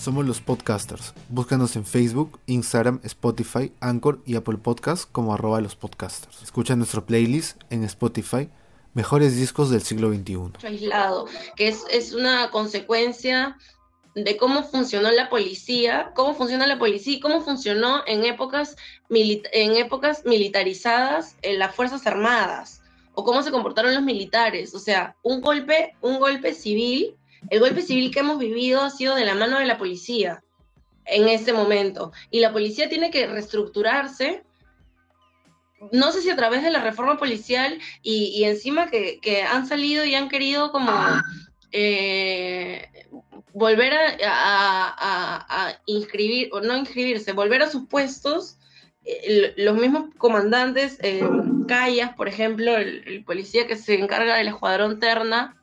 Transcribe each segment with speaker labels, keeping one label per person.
Speaker 1: Somos los podcasters. Búscanos en Facebook, Instagram, Spotify, Anchor y Apple Podcasts como arroba los podcasters. Escucha nuestro playlist en Spotify, Mejores Discos del Siglo XXI.
Speaker 2: Aislado, que es, una consecuencia de cómo funcionó la policía, cómo funciona la policía y cómo funcionó en épocas, en épocas militarizadas en las Fuerzas Armadas, o cómo se comportaron los militares. O sea, un golpe, un golpe civil el golpe civil que hemos vivido ha sido de la mano de la policía en este momento. Y la policía tiene que reestructurarse, no sé si a través de la reforma policial y, encima que, han salido y han querido como eh, volver a, inscribir, o no inscribirse, volver a sus puestos. Eh, los mismos comandantes, eh, Callas, por ejemplo, el policía que se encarga del escuadrón Terna,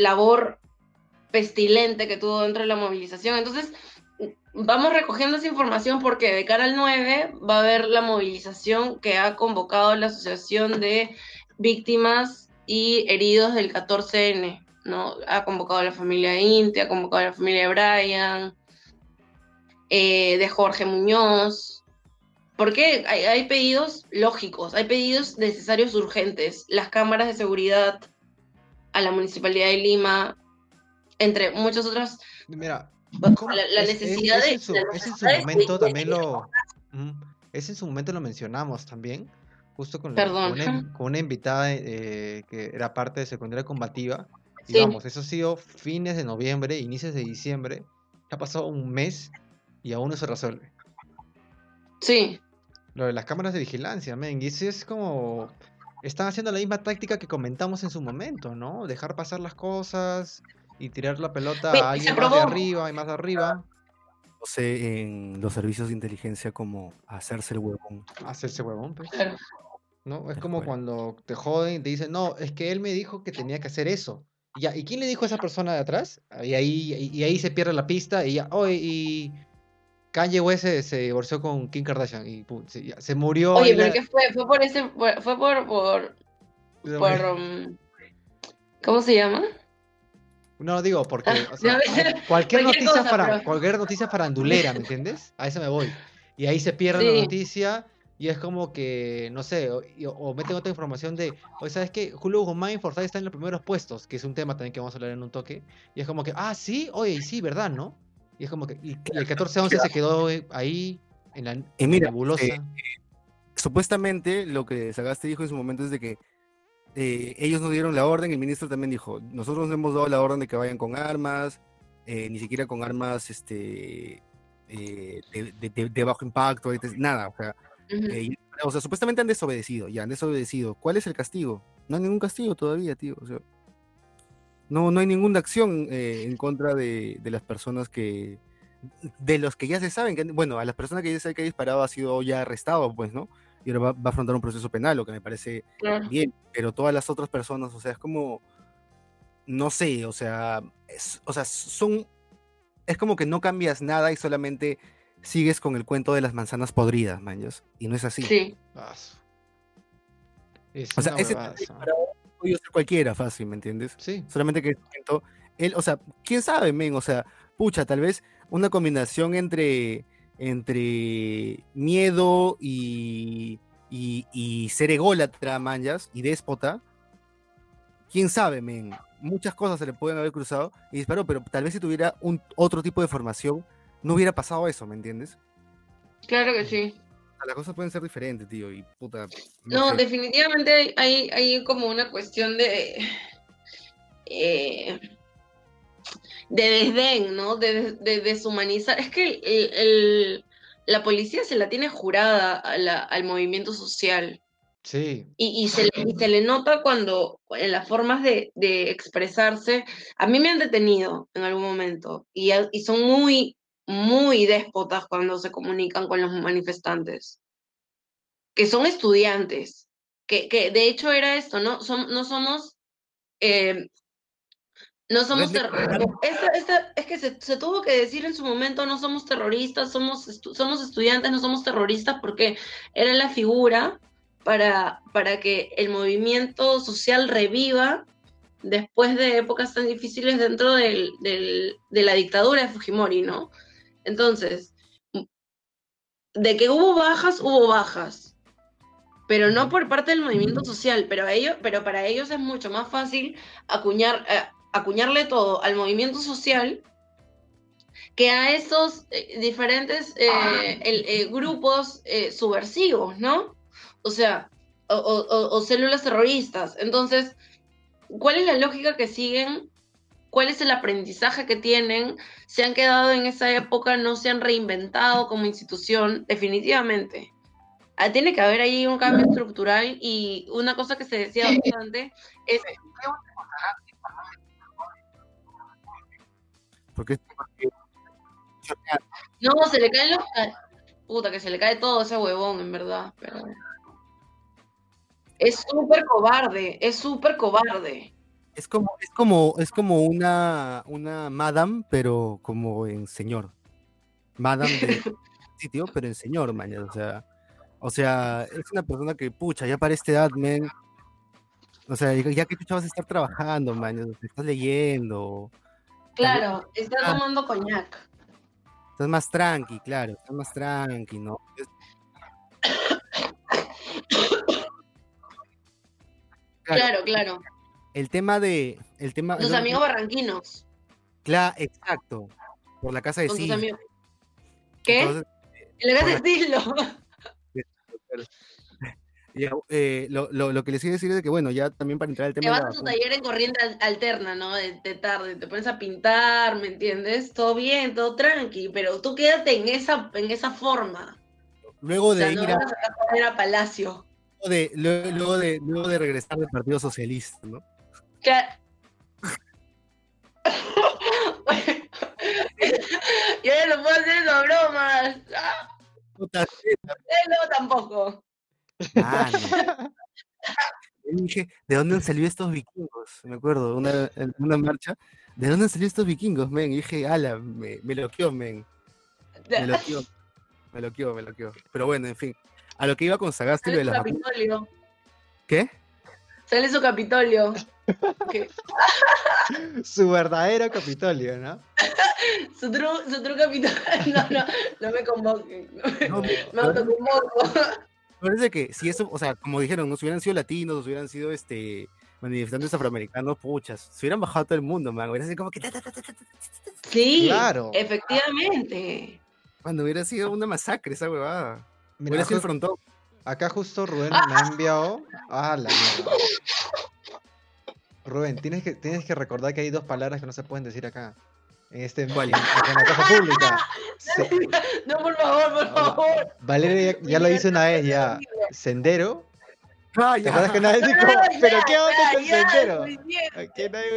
Speaker 2: labor pestilente que tuvo dentro de la movilización. Entonces, vamos recogiendo esa información porque de cara al 9 va a haber la movilización que ha convocado la Asociación de Víctimas y Heridos del 14N, ¿no? Ha convocado a la familia Inti, ha convocado a la familia de Brian, eh, de Jorge Muñoz. Porque hay pedidos lógicos, hay pedidos necesarios urgentes. Las cámaras de seguridad a la Municipalidad de Lima, entre muchas otras.
Speaker 3: Mira,
Speaker 2: la, necesidad de.
Speaker 3: Su, en su momento también lo. Es en su momento lo mencionamos también, justo con, con, una, invitada eh, que era parte de secundaria combativa. Y vamos, eso ha sido fines de noviembre, inicios de diciembre. Ha pasado un mes y aún no se resuelve.
Speaker 2: Sí.
Speaker 3: Lo de las cámaras de vigilancia, men. Y eso es como están haciendo la misma táctica que comentamos en su momento, ¿no? Dejar pasar las cosas y tirar la pelota a alguien más de arriba y más de arriba.
Speaker 1: No sé, en los servicios de inteligencia como hacerse el huevón.
Speaker 3: Hacerse huevón, pues. ¿No? Es como cuando te joden y te dicen, no, es que él me dijo que tenía que hacer eso. Y, ya, ¿y quién le dijo a esa persona de atrás? Y ahí, y, ahí se pierde la pista y ya, oh, y Kanye West se, divorció con Kim Kardashian y se, murió.
Speaker 2: Oye, pero ¿qué fue? Fue por ese, fue por, por, um, ¿cómo se llama?
Speaker 3: No digo porque cualquier noticia para cualquier noticia farandulera, ¿me entiendes? A eso me voy. Y ahí se pierde la noticia y es como que, no sé, o, meten otra información de, o ¿sabes qué? Julio Guzmán Forsyth está en los primeros puestos, que es un tema también que vamos a hablar en un toque. Y es como que, ah, sí, oye, sí, ¿verdad, no? Y es como que el 14-11 se quedó eh, ahí en la y nebulosa. Eh,
Speaker 1: supuestamente lo que Sagaste dijo en su momento es de que eh, ellos nos dieron la orden, el ministro también dijo, nosotros nos hemos dado la orden de que vayan con armas, ni siquiera con armas este, de, bajo impacto, nada, o sea, o sea, supuestamente han desobedecido, ya han desobedecido. ¿Cuál es el castigo? No hay ningún castigo todavía, tío. O sea, no, no hay ninguna acción eh, en contra de, las personas que, de los que ya se saben que, bueno, a las personas que ya se saben que ha disparado ha sido ya arrestado, pues, ¿no? Y ahora va, a afrontar un proceso penal, lo que me parece bien, pero todas las otras personas, o sea, es como, no sé, o sea, o sea, son, es como que no cambias nada y solamente sigues con el cuento de las manzanas podridas, maños, y no es así.
Speaker 2: Sí.
Speaker 1: o sea, ese podido ser cualquiera fácil, ¿me entiendes?
Speaker 3: Sí.
Speaker 1: Solamente que él, o sea, quién sabe, men, o sea, pucha, tal vez una combinación entre, entre miedo y, y, ser ególatra, manjas, y déspota. Quién sabe, men. Muchas cosas se le pueden haber cruzado y disparó, pero tal vez si tuviera un otro tipo de formación, no hubiera pasado eso, ¿me entiendes?
Speaker 2: Claro que sí
Speaker 1: las cosas pueden ser diferentes, tío, y puta.
Speaker 2: No, definitivamente hay, hay como una cuestión de. Eh, de desdén, ¿no? De, deshumanizar. Es que el, la policía se la tiene jurada al movimiento social.
Speaker 3: Sí.
Speaker 2: Y, se, le, nota cuando en las formas de, expresarse. A mí me han detenido en algún momento y, y son muy muy déspotas cuando se comunican con los manifestantes, que son estudiantes, que, que de hecho era esto, ¿no? no somos... Eh, no somos terroristas. Es que se, tuvo que decir en su momento, no somos terroristas, somos, somos estudiantes, no somos terroristas, porque era la figura para, para que el movimiento social reviva después de épocas tan difíciles dentro del, de la dictadura de Fujimori, ¿no? Entonces, de que hubo bajas, hubo bajas, pero no por parte del movimiento social, pero, ellos, pero para ellos es mucho más fácil acuñar, eh, acuñarle todo al movimiento social que a esos eh, diferentes eh, grupos subversivos, ¿no? O sea, o, células terroristas. Entonces, ¿cuál es la lógica que siguen? ¿Cuál es el aprendizaje que tienen? ¿Se han quedado en esa época? ¿No se han reinventado como institución? Definitivamente. Ah, tiene que haber ahí un cambio estructural y una cosa que se decía bastante es...
Speaker 1: Porque
Speaker 2: no, se le cae los... Puta, que se le cae todo ese huevón, en verdad. Pero... Es súper cobarde, es súper cobarde.
Speaker 1: Es como, es como, es como una, una madame, pero como en señor. Madame de sitio, pero en señor, mañana. O sea, o sea, es una persona que, pucha, ya para esta edad, men. O sea, ya que tú vas a estar trabajando, mañana, estás leyendo.
Speaker 2: Claro, estás ah. tomando coñac.
Speaker 1: Estás más tranqui, claro, estás más tranqui, ¿no?
Speaker 2: Claro, claro.
Speaker 1: El tema de. El tema,
Speaker 2: Los amigos barranquinos.
Speaker 1: Claro, exacto. Por la casa de sí.
Speaker 2: ¿Qué? En la casa de Silo.
Speaker 1: Eh, lo, lo, lo, que les quiero decir es que, bueno, ya también para entrar al tema.
Speaker 2: Te vas a tu taller en corriente alterna, ¿no? De, tarde, te pones a pintar, ¿me entiendes? Todo bien, todo tranqui, pero tú quédate en esa, en esa forma.
Speaker 1: Luego de ir
Speaker 2: a, a Palacio
Speaker 1: de, luego, de, luego de regresar del Partido Socialista, ¿no?
Speaker 2: Claro. Yo ya no puedo hacer esas bromas. Puta no, tampoco. Ah,
Speaker 1: no. dije, ¿de dónde han salido estos vikingos? Me acuerdo, una, en una marcha. ¿De dónde han salido estos vikingos, men? Y dije, ala, me, me loqueó, men. Me loqueó. Me loqueó, me loqueó. Pero bueno, en fin. A lo que iba con Sagasti de la
Speaker 2: Capitolio.
Speaker 1: ¿Qué?
Speaker 2: Sale su Capitolio.
Speaker 3: Su verdadero Capitolio, ¿no?
Speaker 2: su true, su Capitolio. No, no, no me convoquen. No, me, no, autoconvoco.
Speaker 1: Parece que si eso, o sea, como dijeron, no si hubieran sido latinos, si hubieran sido este manifestantes afroamericanos, puchas, se hubieran bajado todo el mundo, man. Hubiera sido como que.
Speaker 2: Sí, claro. efectivamente.
Speaker 1: Cuando hubiera sido una masacre esa huevada.
Speaker 3: Mira, Acá justo Rubén me ha enviado. Ah, la mierda. Rubén, tienes que, tienes que recordar que hay dos palabras que no se pueden decir acá. En, este, en, en la casa pública.
Speaker 2: No, por favor, por favor.
Speaker 3: Valeria ya, ya lo hice una vez ya. Sendero Ah, ya. que nadie dijo, pero qué onda con sendero?
Speaker 2: Aquí nadie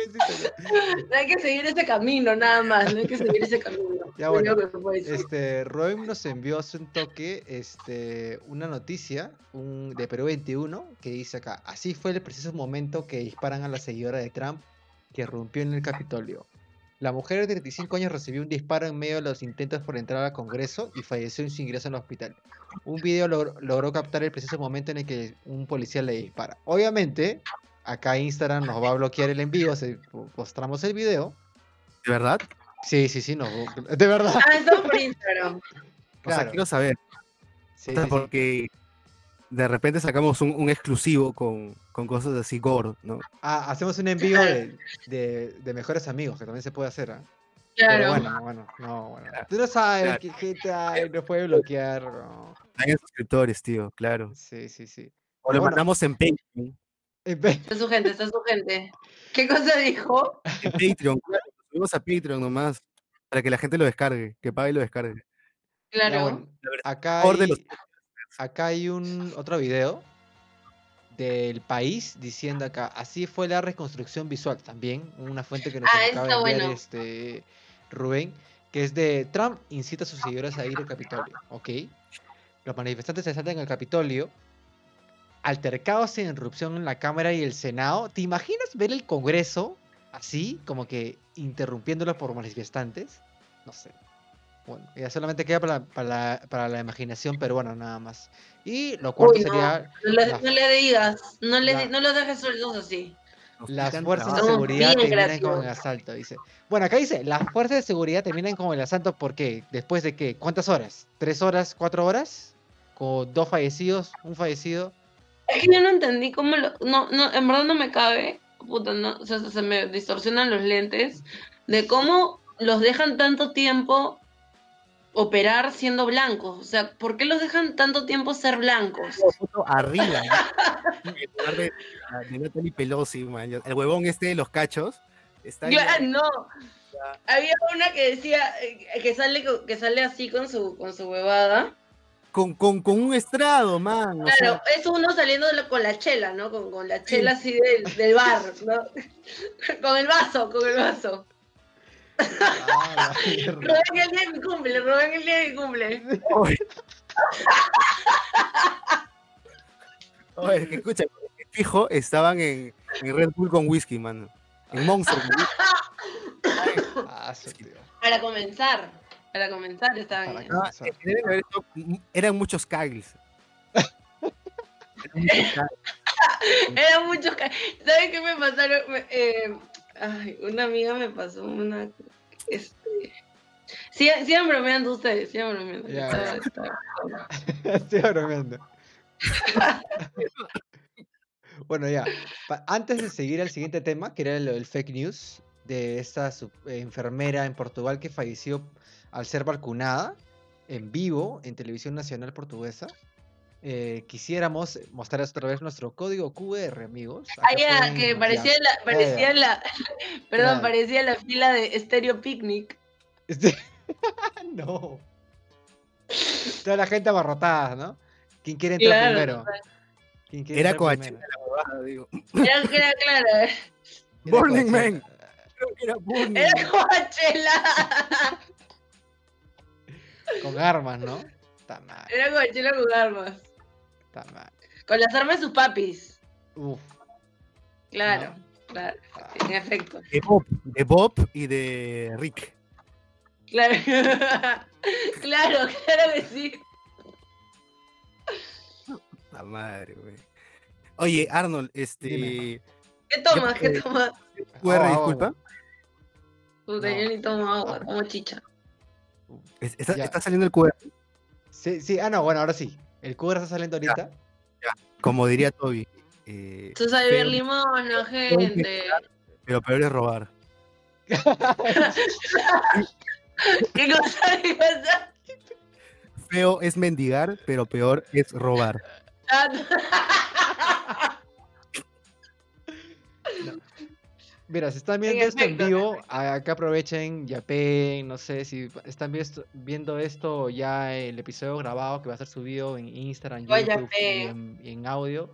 Speaker 2: No hay que seguir ese camino, nada más, no hay que seguir ese camino.
Speaker 3: Ya bueno, este, Roem nos envió hace un toque este, una noticia un, de Perú 21 que dice acá, así fue el preciso momento que disparan a la seguidora de Trump que rompió en el Capitolio. La mujer de 35 años recibió un disparo en medio de los intentos por entrar al Congreso y falleció en su ingreso el hospital. Un video logró captar el preciso momento en el que un policía le dispara. Obviamente, acá Instagram nos va a bloquear el envío si mostramos el video.
Speaker 1: ¿De verdad?
Speaker 3: Sí, sí, sí, no. De verdad.
Speaker 2: Ah, por Instagram.
Speaker 1: O sea, quiero saber. Sí, porque de repente sacamos un, exclusivo con, cosas así gore, ¿no?
Speaker 3: Ah, hacemos un envío de, mejores amigos, que también se puede hacer, ¿ah?
Speaker 2: Claro.
Speaker 3: Pero bueno, bueno, no, bueno. Tú no sabes que gente no puede bloquear. No.
Speaker 1: Hay suscriptores, tío, claro.
Speaker 3: Sí, sí, sí.
Speaker 1: O lo mandamos en Patreon.
Speaker 2: Está su gente, está su gente. ¿Qué cosa dijo?
Speaker 1: En Patreon, claro. Subimos a Patreon nomás, para que la gente lo descargue, que pague y lo descargue.
Speaker 2: Claro.
Speaker 3: acá hay, acá hay un otro video del país diciendo acá, así fue la reconstrucción visual también, una fuente que nos
Speaker 2: ah, acaba de enviar
Speaker 3: este Rubén, que es de Trump incita a sus seguidores a ir al Capitolio, ¿ok? Los manifestantes se saltan al Capitolio, altercados en irrupción en la Cámara y el Senado. ¿Te imaginas ver el Congreso así, como que interrumpiéndolo por manifestantes? No sé. Bueno, ya solamente queda para, para, para la imaginación peruana nada más. Y lo cuarto sería.
Speaker 2: No, le, digas, no, le, no lo dejes sueltos así.
Speaker 3: Las fuerzas de seguridad terminan con el asalto, dice. Bueno, acá dice, las fuerzas de seguridad terminan con el asalto, ¿por qué? ¿Después de qué? ¿Cuántas horas? ¿Tres horas? ¿Cuatro horas? ¿Con dos fallecidos? ¿Un fallecido?
Speaker 2: Es que yo no entendí cómo lo... No, no, en verdad no me cabe, puta, no, o sea, se me distorsionan los lentes, de cómo los dejan tanto tiempo operar siendo blancos. O sea, ¿por qué los dejan tanto tiempo ser blancos?
Speaker 1: Arriba. en lugar de, de Natalie Pelosi, man. El huevón este de los cachos. Está
Speaker 2: ya, no. Había una que decía eh, que sale, que sale así con su, con su huevada.
Speaker 1: Con, con, con un estrado, man.
Speaker 2: Claro, es uno saliendo con la chela, ¿no? Con, con la chela así del, del bar, ¿no? con el vaso, con el vaso. Ah, Roben el día de mi cumple, roben el día de mi cumple.
Speaker 1: Oye, que escucha, fijo, estaban en, en, Red Bull con whisky, mano. En Monster.
Speaker 2: ah, para comenzar, para comenzar estaban para comenzar.
Speaker 1: eran muchos Kyles.
Speaker 2: eran muchos Kyles. ¿Saben qué me pasaron? Eh, Ay, una amiga me pasó una. Este... Sigan, bromeando ustedes, sigan bromeando. Ya,
Speaker 3: sigan bromeando. bueno, ya. Antes de seguir al siguiente tema, que era el, fake news de esta eh, enfermera en Portugal que falleció al ser vacunada en vivo en televisión nacional portuguesa. Eh, quisiéramos mostrar otra vez nuestro código QR, amigos.
Speaker 2: Ah, que parecía la, parecía la, perdón, parecía la fila de Stereo Picnic.
Speaker 3: Este... no. Toda la gente abarrotada, ¿no? ¿Quién quiere entrar primero?
Speaker 1: ¿Quién quiere era Coachella la
Speaker 2: digo. Era, era claro.
Speaker 1: Burning Man.
Speaker 2: Era, era Coachella.
Speaker 3: Con armas, ¿no?
Speaker 2: Era Coachella con armas. Con las armas de sus papis. Uf. Claro, claro, en efecto.
Speaker 1: De Bob, de Bob y de Rick.
Speaker 2: Claro, claro, claro que sí.
Speaker 1: La madre, güey. Oye, Arnold, este.
Speaker 2: ¿Qué tomas? ¿Qué tomas?
Speaker 1: QR, disculpa.
Speaker 2: Puta, yo ni tomo agua, tomo chicha.
Speaker 1: ¿Está, ¿Está, saliendo el QR?
Speaker 3: Sí, sí, ah, no, bueno, ahora sí. ¿El QR está saliendo ahorita?
Speaker 1: Como diría Toby. Eh,
Speaker 2: Tú sabes ver limón, no, gente.
Speaker 1: Pero peor es robar.
Speaker 2: ¿Qué cosa? ¿Qué cosa?
Speaker 1: Feo es mendigar, pero peor es robar.
Speaker 3: Mira, si están viendo esto en vivo, acá aprovechen, yapen, no sé si están viendo esto ya el episodio grabado que va a ser subido en Instagram, YouTube y en, audio,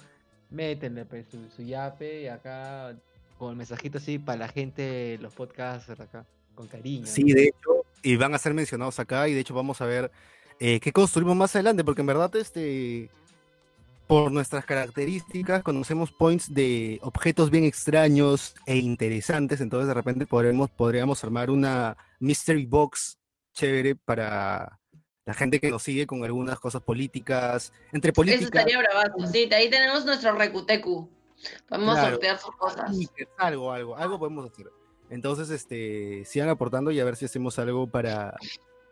Speaker 3: métenle pues, su, yape y acá con el mensajito así para la gente, los podcasts acá, con cariño.
Speaker 1: Sí, de hecho, y van a ser mencionados acá y de hecho vamos a ver eh, qué construimos más adelante, porque en verdad este por nuestras características, conocemos points de objetos bien extraños e interesantes, entonces de repente podremos, podríamos armar una mystery box chévere para la gente que nos sigue con algunas cosas políticas, entre políticas. Eso
Speaker 2: estaría bravazo, sí, ahí tenemos nuestro recutecu. Vamos a sortear sus cosas.
Speaker 1: Algo, algo, algo podemos hacer. Entonces, este, sigan aportando y a ver si hacemos algo para,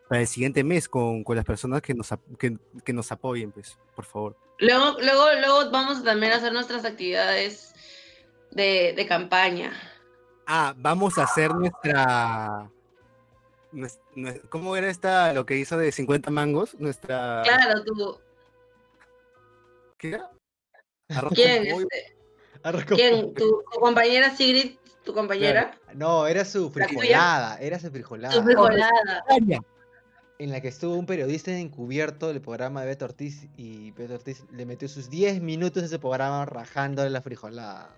Speaker 1: para el siguiente mes con, con las personas que nos, que, que nos apoyen, pues, por favor.
Speaker 2: Luego, luego, luego vamos también a hacer nuestras actividades de, de campaña.
Speaker 1: Ah, vamos a hacer nuestra, ¿Cómo era esta, lo que hizo de 50 mangos? Nuestra...
Speaker 2: Claro, tú.
Speaker 1: ¿Qué era?
Speaker 2: ¿Quién? Este? ¿Quién? ¿Tu, compañera Sigrid? ¿Tu compañera?
Speaker 3: No, era su frijolada. Era su frijolada.
Speaker 2: Su frijolada
Speaker 3: en la que estuvo un periodista encubierto del programa de Beto Ortiz y Beto Ortiz le metió sus 10 minutos de ese programa rajándole la frijolada.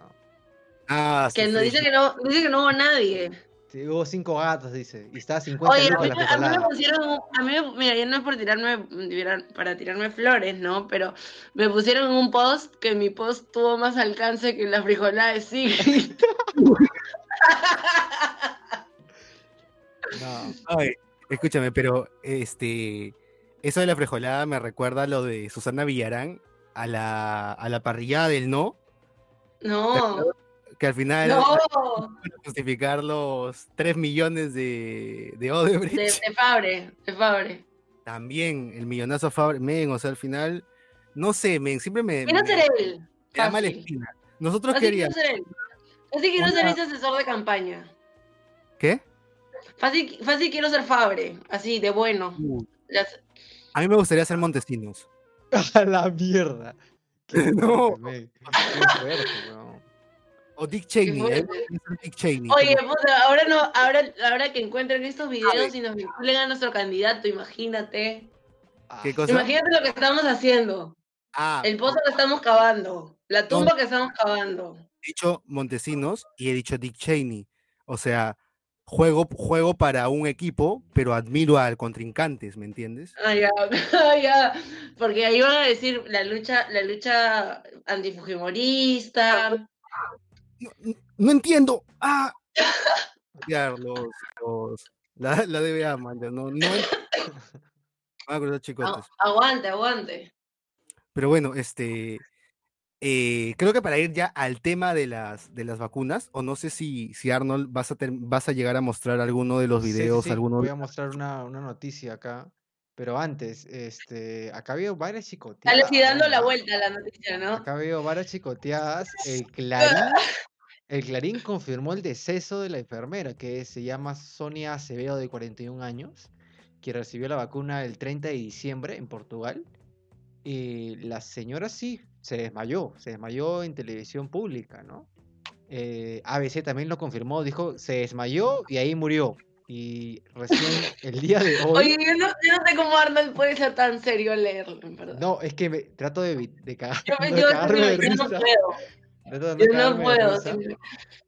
Speaker 2: Ah, que no, dice que no dice que no hubo nadie.
Speaker 3: Sí, hubo cinco gatos, dice, y estaba 50
Speaker 2: Oye, a mí, a mí me pusieron, a mí, mira, ya no es por tirarme, para tirarme flores, ¿no? Pero me pusieron un post que mi post tuvo más alcance que la frijolada de sí.
Speaker 1: no. Ay, Escúchame, pero este eso de la frejolada me recuerda a lo de Susana Villarán a la, a la parrillada del no.
Speaker 2: No.
Speaker 1: que al final
Speaker 2: no.
Speaker 1: justificar los 3 millones de, de Odebrecht.
Speaker 2: De, de, Fabre, de Fabre.
Speaker 1: También el millonazo Fabre, men, o sea, al final, no sé, men, siempre me...
Speaker 2: Quiero ser él.
Speaker 1: Me da esquina. Nosotros queríamos...
Speaker 2: Quiero ser él. Así quiero ser ese asesor de campaña.
Speaker 1: ¿Qué?
Speaker 2: Fácil, fácil quiero ser Fabre, así, de bueno.
Speaker 1: Uh. A mí me gustaría ser Montesinos.
Speaker 3: A la mierda.
Speaker 1: no. Qué fuerte, no. O Dick Cheney, ¿eh? Dick Cheney.
Speaker 2: Oye, puta, ahora no, ahora, ahora que encuentren estos videos y nos vinculen a nuestro candidato, imagínate.
Speaker 1: ¿Qué cosa?
Speaker 2: Imagínate lo que estamos haciendo.
Speaker 1: Ah,
Speaker 2: el pozo que estamos cavando, la tumba que estamos cavando.
Speaker 1: He dicho Montesinos y he dicho Dick Cheney. O sea, juego, juego para un equipo, pero admiro al contrincantes, ¿me entiendes?
Speaker 2: Ah, ya, ah, ya. Porque ahí van a decir la lucha, la lucha antifujimorista.
Speaker 1: No, entiendo. Ah. los, los, la, la DBA, man, no, no.
Speaker 2: Aguante, aguante.
Speaker 1: Pero bueno, este, eh, creo que para ir ya al tema de las, de las vacunas, o no sé si, si Arnold vas a, vas a llegar a mostrar alguno de los videos. Alguno...
Speaker 3: Voy a mostrar una, una, noticia acá, pero antes, este, acá veo varias chicoteadas.
Speaker 2: Dale, dando la vuelta a la noticia, ¿no?
Speaker 3: Acá veo varias chicoteadas. El Clarín, el Clarín confirmó el deceso de la enfermera, que se llama Sonia Acevedo, de 41 años, que recibió la vacuna el 30 de diciembre en Portugal. Y la señora sí se desmayó, se desmayó en televisión pública, ¿no? Eh, ABC también lo confirmó, dijo, se desmayó y ahí murió. Y recién el día de hoy.
Speaker 2: Oye, yo no, sé cómo Arnold puede ser tan serio leerlo, en verdad.
Speaker 3: No, es que me, trato de, de, cagar,
Speaker 2: yo, yo, yo, no puedo. yo no puedo.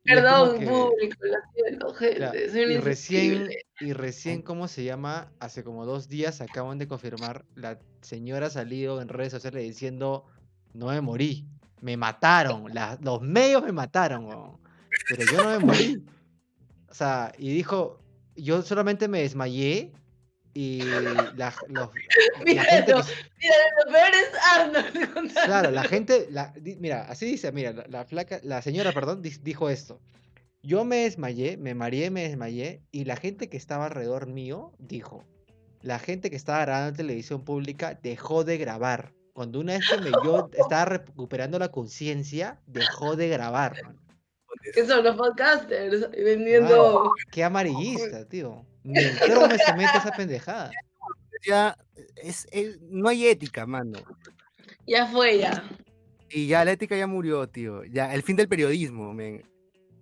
Speaker 2: Perdón, público, lo siento, gente. y
Speaker 3: recién, y recién, ¿cómo se llama? Hace como dos días acaban de confirmar, la señora ha salido en redes sociales diciendo no me morí. Me mataron. los medios me mataron, pero yo no me morí. O sea, y dijo, yo solamente me desmayé y la, los,
Speaker 2: mira, gente mira, lo peor es Arnold.
Speaker 3: Claro, la gente, mira, así dice, mira, la, flaca, la señora, perdón, dijo esto. Yo me desmayé, me mareé, me desmayé, y la gente que estaba alrededor mío dijo, la gente que estaba grabando en televisión pública dejó de grabar. Cuando una vez que me, yo estaba recuperando la conciencia, dejó de grabar,
Speaker 2: ¿Qué son los podcasters? Vendiendo.
Speaker 3: qué amarillista, tío. Ni entero me se mete esa pendejada.
Speaker 1: Ya, es, no hay ética, mano.
Speaker 2: Ya fue, ya.
Speaker 1: Y ya, la ética ya murió, tío. Ya, el fin del periodismo, men.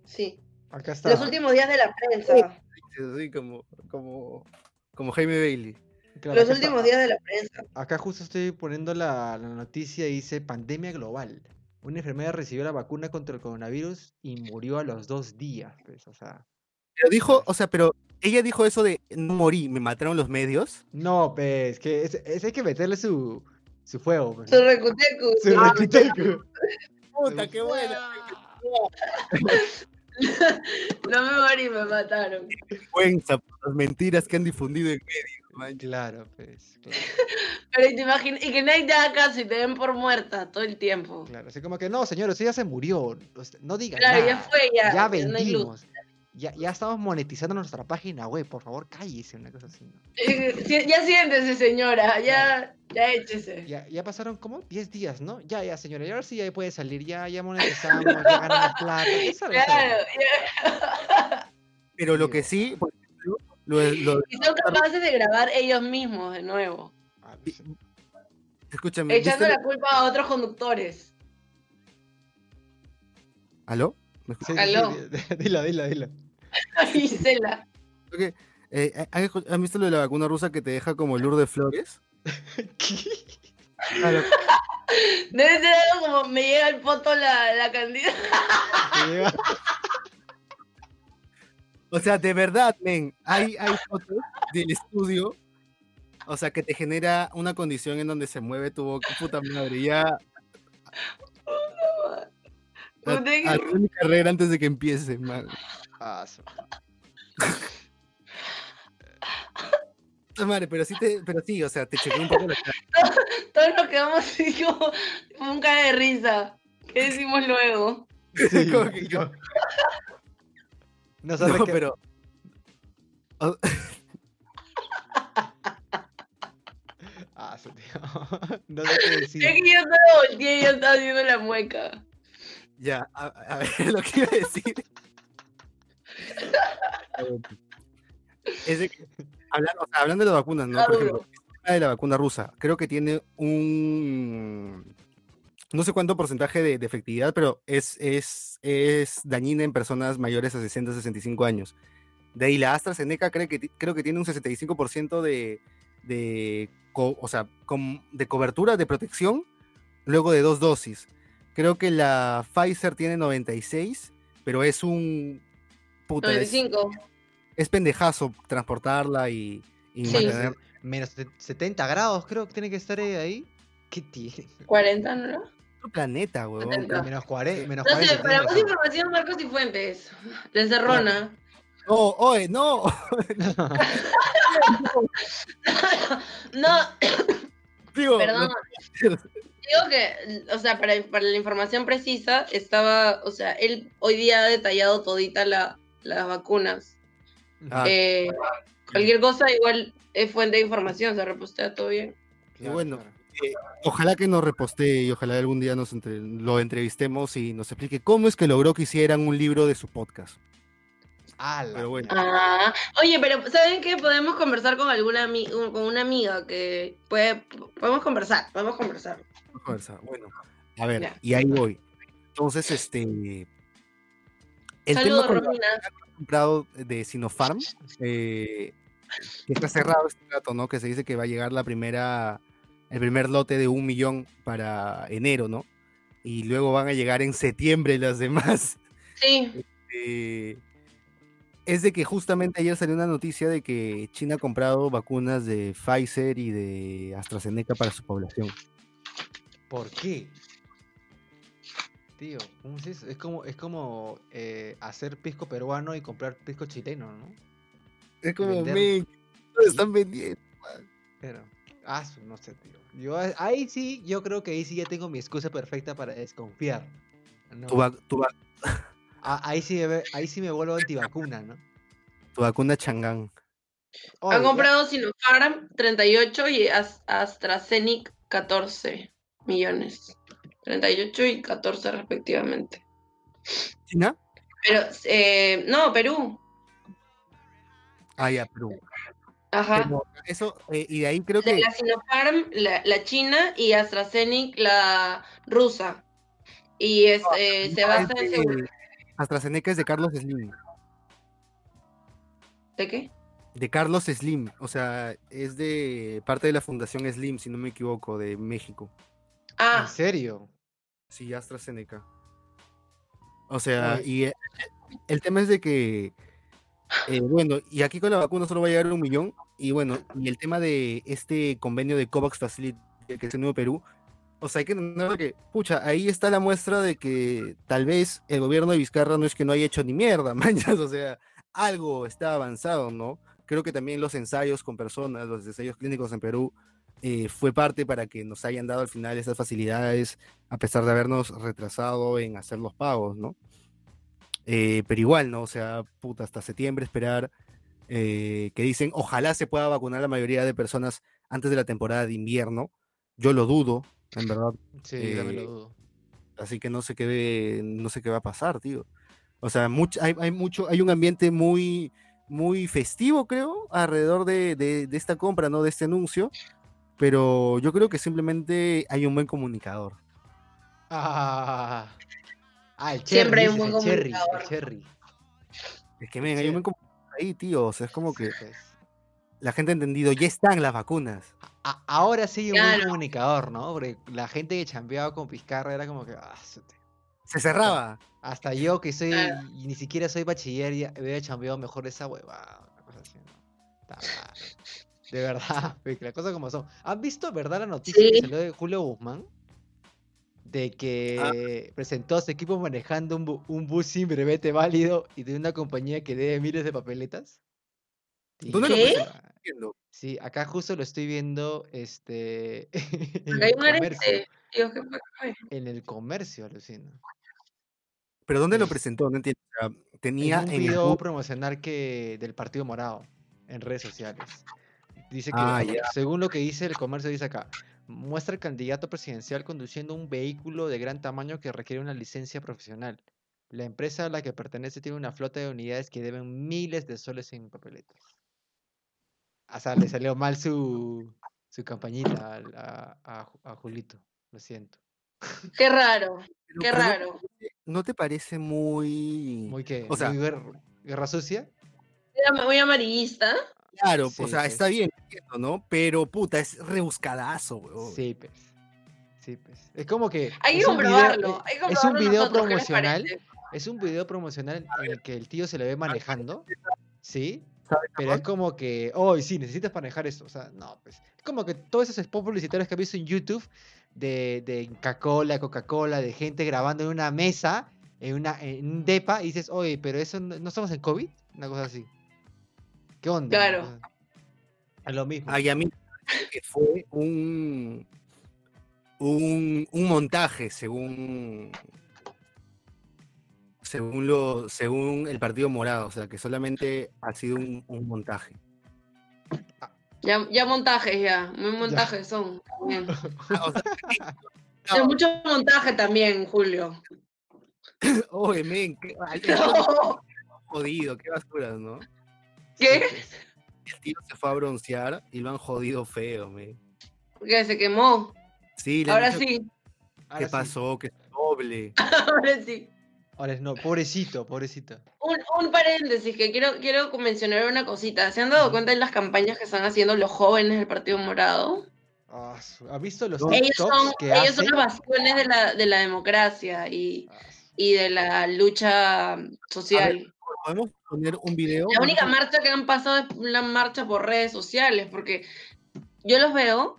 Speaker 2: Sí.
Speaker 3: Acá está.
Speaker 2: Los últimos días de la prensa.
Speaker 1: Sí, como, como, como Jaime Bailey.
Speaker 2: Los últimos días de la prensa.
Speaker 3: Acá justo estoy poniendo la, noticia y dice pandemia global. Una enfermera recibió la vacuna contra el coronavirus y murió a los dos días. Pues, o sea.
Speaker 1: Pero dijo, o sea, pero ella dijo eso de no morí, me mataron los medios.
Speaker 3: No, pues, que es, hay que meterle su, su fuego. Pues.
Speaker 2: Su recutecu.
Speaker 3: Su recutecu.
Speaker 1: Puta, qué bueno.
Speaker 2: no me morí, me mataron.
Speaker 1: Vergüenza por las mentiras que han difundido en medio.
Speaker 3: Claro, pues.
Speaker 2: Pero te imaginas, y que nadie te haga caso y te den por muerta todo el tiempo.
Speaker 3: Claro, así como que no, señores, ella se murió. No digan
Speaker 2: Claro,
Speaker 3: ya
Speaker 2: fue, ya.
Speaker 3: Ya vendimos. Ya, ya, estamos monetizando nuestra página web, por favor, cállese, una cosa así.
Speaker 2: Ya siéntese, señora, ya, ya échese.
Speaker 3: Ya, ya pasaron como 10 días, ¿no? Ya, ya, señora, y ahora sí ya puede salir, ya, ya monetizamos, ya ganamos plata.
Speaker 2: claro, ya.
Speaker 1: Pero lo que sí,
Speaker 2: y son capaces de grabar ellos mismos de nuevo.
Speaker 1: Ah, Escúchame.
Speaker 2: Echando la culpa a otros conductores.
Speaker 1: ¿Aló?
Speaker 2: ¿Me ¿Aló?
Speaker 3: dila, dila, dila.
Speaker 2: Gisela.
Speaker 1: Okay. Eh, ¿Han visto lo de la vacuna rusa que te deja como lur de flores?
Speaker 2: ¿Qué? Debe ser algo como me llega el foto la, la candida.
Speaker 1: O sea, de verdad, men, hay, hay fotos del estudio, o sea, que te genera una condición en donde se mueve tu boca, puta madre, ya. A, mi carrera antes de que empiece, man. Ah, madre, pero sí, te, pero sí, o sea, te chequé un poco la
Speaker 2: Todos nos quedamos así como, un cara de risa. ¿Qué decimos luego?
Speaker 3: Sí, yo...
Speaker 1: No sabes no, pero...
Speaker 3: ah, tío. no sé qué decir.
Speaker 2: Es que yo todo el día yo estaba haciendo la mueca.
Speaker 1: Ya, a, a, ver, lo que iba a decir. es de que, hablando, o sea, hablando de las vacunas, ¿no? Por ejemplo, de la vacuna rusa, creo que tiene un no sé cuánto porcentaje de, efectividad, pero es, es, es, dañina en personas mayores a 60, 65 años. De ahí la AstraZeneca creo que, creo que tiene un 65% de, de, o sea, de cobertura, de protección, luego de dos dosis. Creo que la Pfizer tiene 96, pero es un...
Speaker 2: Puta, 95.
Speaker 1: Es, pendejazo transportarla y,
Speaker 3: mantener... Menos 70 grados creo que tiene que estar ahí. ¿Qué tiene?
Speaker 2: 40, ¿no?
Speaker 1: planeta, huevón.
Speaker 3: Menos 40. Menos
Speaker 2: no sé, para más información, Marcos y Fuentes. De Encerrona.
Speaker 1: No, oye, no.
Speaker 2: no. Digo, Perdón. Digo que, o sea, para, para, la información precisa, estaba, o sea, él hoy día ha detallado todita la, las vacunas. Ah. Eh, cualquier cosa igual es fuente de información, se repostea todo bien.
Speaker 1: Y bueno, eh, ojalá que nos repostee y ojalá algún día nos lo entrevistemos y nos explique cómo es que logró que hicieran un libro de su podcast.
Speaker 2: pero bueno. Ah, oye, pero ¿saben qué? Podemos conversar con alguna con una amiga que puede, podemos conversar, podemos conversar.
Speaker 1: Podemos conversar, bueno. A ver, y ahí voy. Entonces, este.
Speaker 2: El Saludos, tema Romina.
Speaker 1: Comprado de Sinopharm, eh, que está cerrado este dato, ¿no? Que se dice que va a llegar la primera el primer lote de un millón para enero, ¿no? Y luego van a llegar en septiembre las demás.
Speaker 2: Sí.
Speaker 1: Este, es de que justamente ayer salió una noticia de que China ha comprado vacunas de Pfizer y de AstraZeneca para su población.
Speaker 3: ¿Por qué? Tío, ¿cómo es eso? Es como, es como eh, hacer pisco peruano y comprar pisco chileno, ¿no?
Speaker 1: Es como, me están vendiendo.
Speaker 3: Pero, ah, no sé, tío. Yo ahí sí, yo creo que ahí sí ya tengo mi excusa perfecta para desconfiar.
Speaker 1: Tu,
Speaker 3: ah, ahí, sí me, ahí sí me vuelvo antivacuna, ¿no?
Speaker 1: Tu vacuna Changán.
Speaker 2: Han comprado Sinopharm 38 y AstraZeneca 14 millones. 38 y 14 respectivamente.
Speaker 1: ¿China?
Speaker 2: Pero, eh, no, Perú.
Speaker 1: Ah, ya, Perú.
Speaker 2: Ajá.
Speaker 1: eso, eh, y de ahí creo que.
Speaker 2: La Sinopharm, la, china, y AstraZeneca, la rusa. Y es, eh, se basa en.
Speaker 1: AstraZeneca es de Carlos Slim.
Speaker 2: ¿De qué?
Speaker 1: De Carlos Slim. O sea, es de parte de la Fundación Slim, si no me equivoco, de México.
Speaker 2: Ah.
Speaker 3: ¿En serio?
Speaker 1: Sí, AstraZeneca. O sea, y eh, el tema es de que eh, bueno, y aquí con la vacuna solo va a llegar un millón. Y bueno, y el tema de este convenio de COVAX Facility, que es el nuevo Perú, o sea, hay que entender que, pucha, ahí está la muestra de que tal vez el gobierno de Vizcarra no es que no haya hecho ni mierda, manchas, o sea, algo está avanzado, ¿no? Creo que también los ensayos con personas, los ensayos clínicos en Perú, eh, fue parte para que nos hayan dado al final esas facilidades, a pesar de habernos retrasado en hacer los pagos, ¿no? Eh, pero igual, ¿no? O sea, puta, hasta septiembre esperar, eh, que dicen, ojalá se pueda vacunar la mayoría de personas antes de la temporada de invierno. Yo lo dudo, en verdad.
Speaker 3: Sí, también lo eh, dudo.
Speaker 1: Así que no sé qué, no sé qué va a pasar, tío. O sea, mucho, hay, hay, mucho, hay un ambiente muy, muy festivo, creo, alrededor de, de, de, esta compra, ¿no? De este anuncio. Pero yo creo que simplemente hay un buen comunicador.
Speaker 3: Ah. Ah, el
Speaker 2: cherry. Siempre hay un buen comunicador.
Speaker 3: cherry.
Speaker 1: Es que, ven, hay un buen comunicador ahí, tío. O sea, es como que pues. la gente ha entendido, ya están las vacunas.
Speaker 3: ahora sí hay un buen comunicador, ¿no? Porque la gente que chambeaba con Pizcarra era como que. Ah,
Speaker 1: se cerraba.
Speaker 3: Hasta yo que soy, y ni siquiera soy bachiller, ya había chambeado mejor esa hueva. cosa así, ¿no? De verdad, las cosas como son. ¿Han visto, verdad, la noticia que salió de Julio Guzmán? de ah. que presentó a su equipo manejando un, bus sin brevete válido y de una compañía que debe miles de papeletas.
Speaker 1: ¿Dónde ¿Qué?
Speaker 3: lo Sí, acá justo lo estoy viendo este
Speaker 2: en el comercio.
Speaker 3: En el comercio, alucino.
Speaker 1: pero ¿dónde lo presentó? No entiendo. tenía
Speaker 3: un video promocional que del Partido Morado en redes sociales. Dice que, ah, según lo que dice el comercio, dice acá, muestra el candidato presidencial conduciendo un vehículo de gran tamaño que requiere una licencia profesional. La empresa a la que pertenece tiene una flota de unidades que deben miles de soles en papeletas. O sea, le salió mal su, su campañita a, a, Julito. Lo siento.
Speaker 2: Qué raro, qué raro.
Speaker 1: ¿No te parece muy.
Speaker 3: ¿Muy qué? O sea, ¿Muy guerra, sucia?
Speaker 2: Muy amarillista.
Speaker 1: Claro, o sea, está bien, ¿no? Pero puta, es rebuscadazo,
Speaker 3: weón. Sí, pues. Sí, pues. Es como que.
Speaker 2: Hay que comprobarlo.
Speaker 3: es un video promocional. Es un video promocional en el que el tío se le ve manejando. ¿Sí? Pero es como que, oh, sí, necesitas manejar esto. O sea, no, pues. Es como que todos esos spots publicitarios que has visto en YouTube de, de Coca-Cola, Coca-Cola, de gente grabando en una mesa, en, una, en un depa, y dices, oye, pero eso no, estamos en COVID. Una cosa así. ¿Qué onda?
Speaker 2: Claro.
Speaker 3: Es lo mismo.
Speaker 1: Ay, a mí que fue un, un, un montaje, según según lo, según el Partido Morado, o sea que solamente ha sido un, montaje.
Speaker 2: Ya, ya montajes, ya, muy montajes son. Hay mucho montaje también, Julio.
Speaker 1: Oye, men, qué, jodido, qué basura, ¿no?
Speaker 2: ¿Qué?
Speaker 1: El tío se fue a broncear y lo han jodido feo, men.
Speaker 2: ¿Qué? ¿Se quemó?
Speaker 1: Sí.
Speaker 2: Ahora sí.
Speaker 1: ¿Qué pasó? Que doble.
Speaker 2: Ahora sí.
Speaker 3: Ahora no, pobrecito, pobrecito.
Speaker 2: Un, paréntesis, que quiero, quiero mencionar una cosita. ¿Se han dado cuenta de las campañas que están haciendo los jóvenes del Partido Morado?
Speaker 3: Ah, ¿Ha visto los
Speaker 2: ellos son, ellos son las bastiones de la, de la democracia y, ah, y de la lucha social.
Speaker 1: ¿Podemos poner un video?
Speaker 2: La única marcha que han pasado es la marcha por redes sociales, porque yo los veo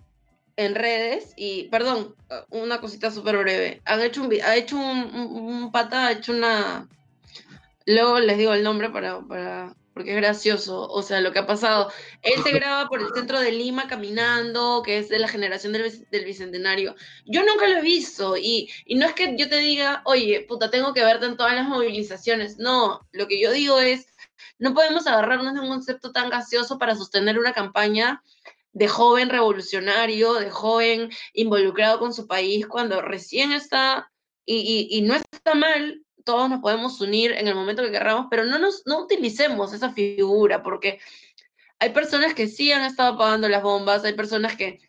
Speaker 2: en redes y, perdón, una cosita súper breve. Han hecho un, ha hecho un, pata, ha hecho una... Luego les digo el nombre para, para, porque es gracioso, o sea, lo que ha pasado. Él se graba por el centro de Lima caminando, que es de la generación del, del Bicentenario. Yo nunca lo he visto y, y, no es que yo te diga, oye, puta, tengo que verte en todas las movilizaciones. No, lo que yo digo es, no podemos agarrarnos de un concepto tan gaseoso para sostener una campaña de joven revolucionario, de joven involucrado con su país, cuando recién está, y, no está mal, todos nos podemos unir en el momento que querramos, pero no, nos, no utilicemos esa figura, porque hay personas que sí han estado apagando las bombas, hay personas que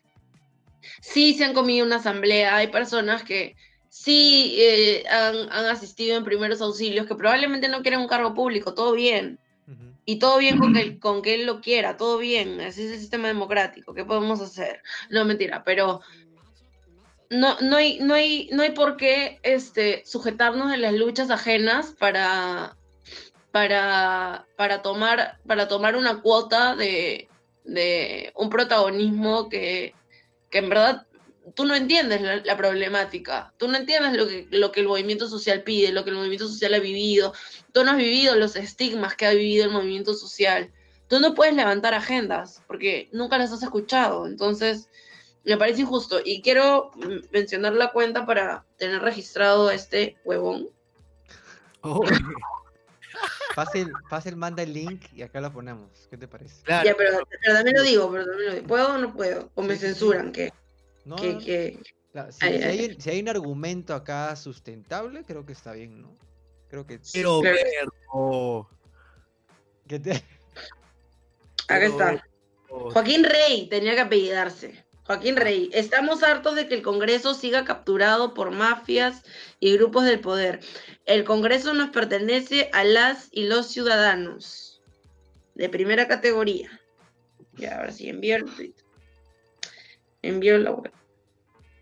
Speaker 2: sí se han comido una asamblea, hay personas que sí eh, han, han, asistido en primeros auxilios, que probablemente no quieren un cargo público, todo bien, y todo bien con que, con que él lo quiera, todo bien, así es el sistema democrático, ¿qué podemos hacer? No, mentira, pero no, no, hay, no, hay, no hay por qué este, sujetarnos en las luchas ajenas para, para, para, tomar, para tomar una cuota de, de un protagonismo que, que en verdad tú no entiendes la, problemática, tú no entiendes lo que, lo que el movimiento social pide, lo que el movimiento social ha vivido, tú no has vivido los estigmas que ha vivido el movimiento social, tú no puedes levantar agendas porque nunca las has escuchado, entonces me parece injusto y quiero mencionar la cuenta para tener registrado este huevón.
Speaker 3: Oh. Fácil, manda el link y acá lo ponemos. ¿Qué te parece?
Speaker 2: Ya, pero, también lo digo, pero también lo digo. ¿Puedo o no puedo? ¿O me censuran? ¿Qué? No, si,
Speaker 3: hay, un argumento acá sustentable, creo que está bien, ¿no? Creo que.
Speaker 1: Pero, pero...
Speaker 3: ¿Qué te...
Speaker 2: Acá está. Joaquín Rey tenía que apellidarse. Joaquín Rey, estamos hartos de que el Congreso siga capturado por mafias y grupos del poder. El Congreso nos pertenece a las y los ciudadanos de primera categoría. Y ahora sí, envío el tweet envió la web.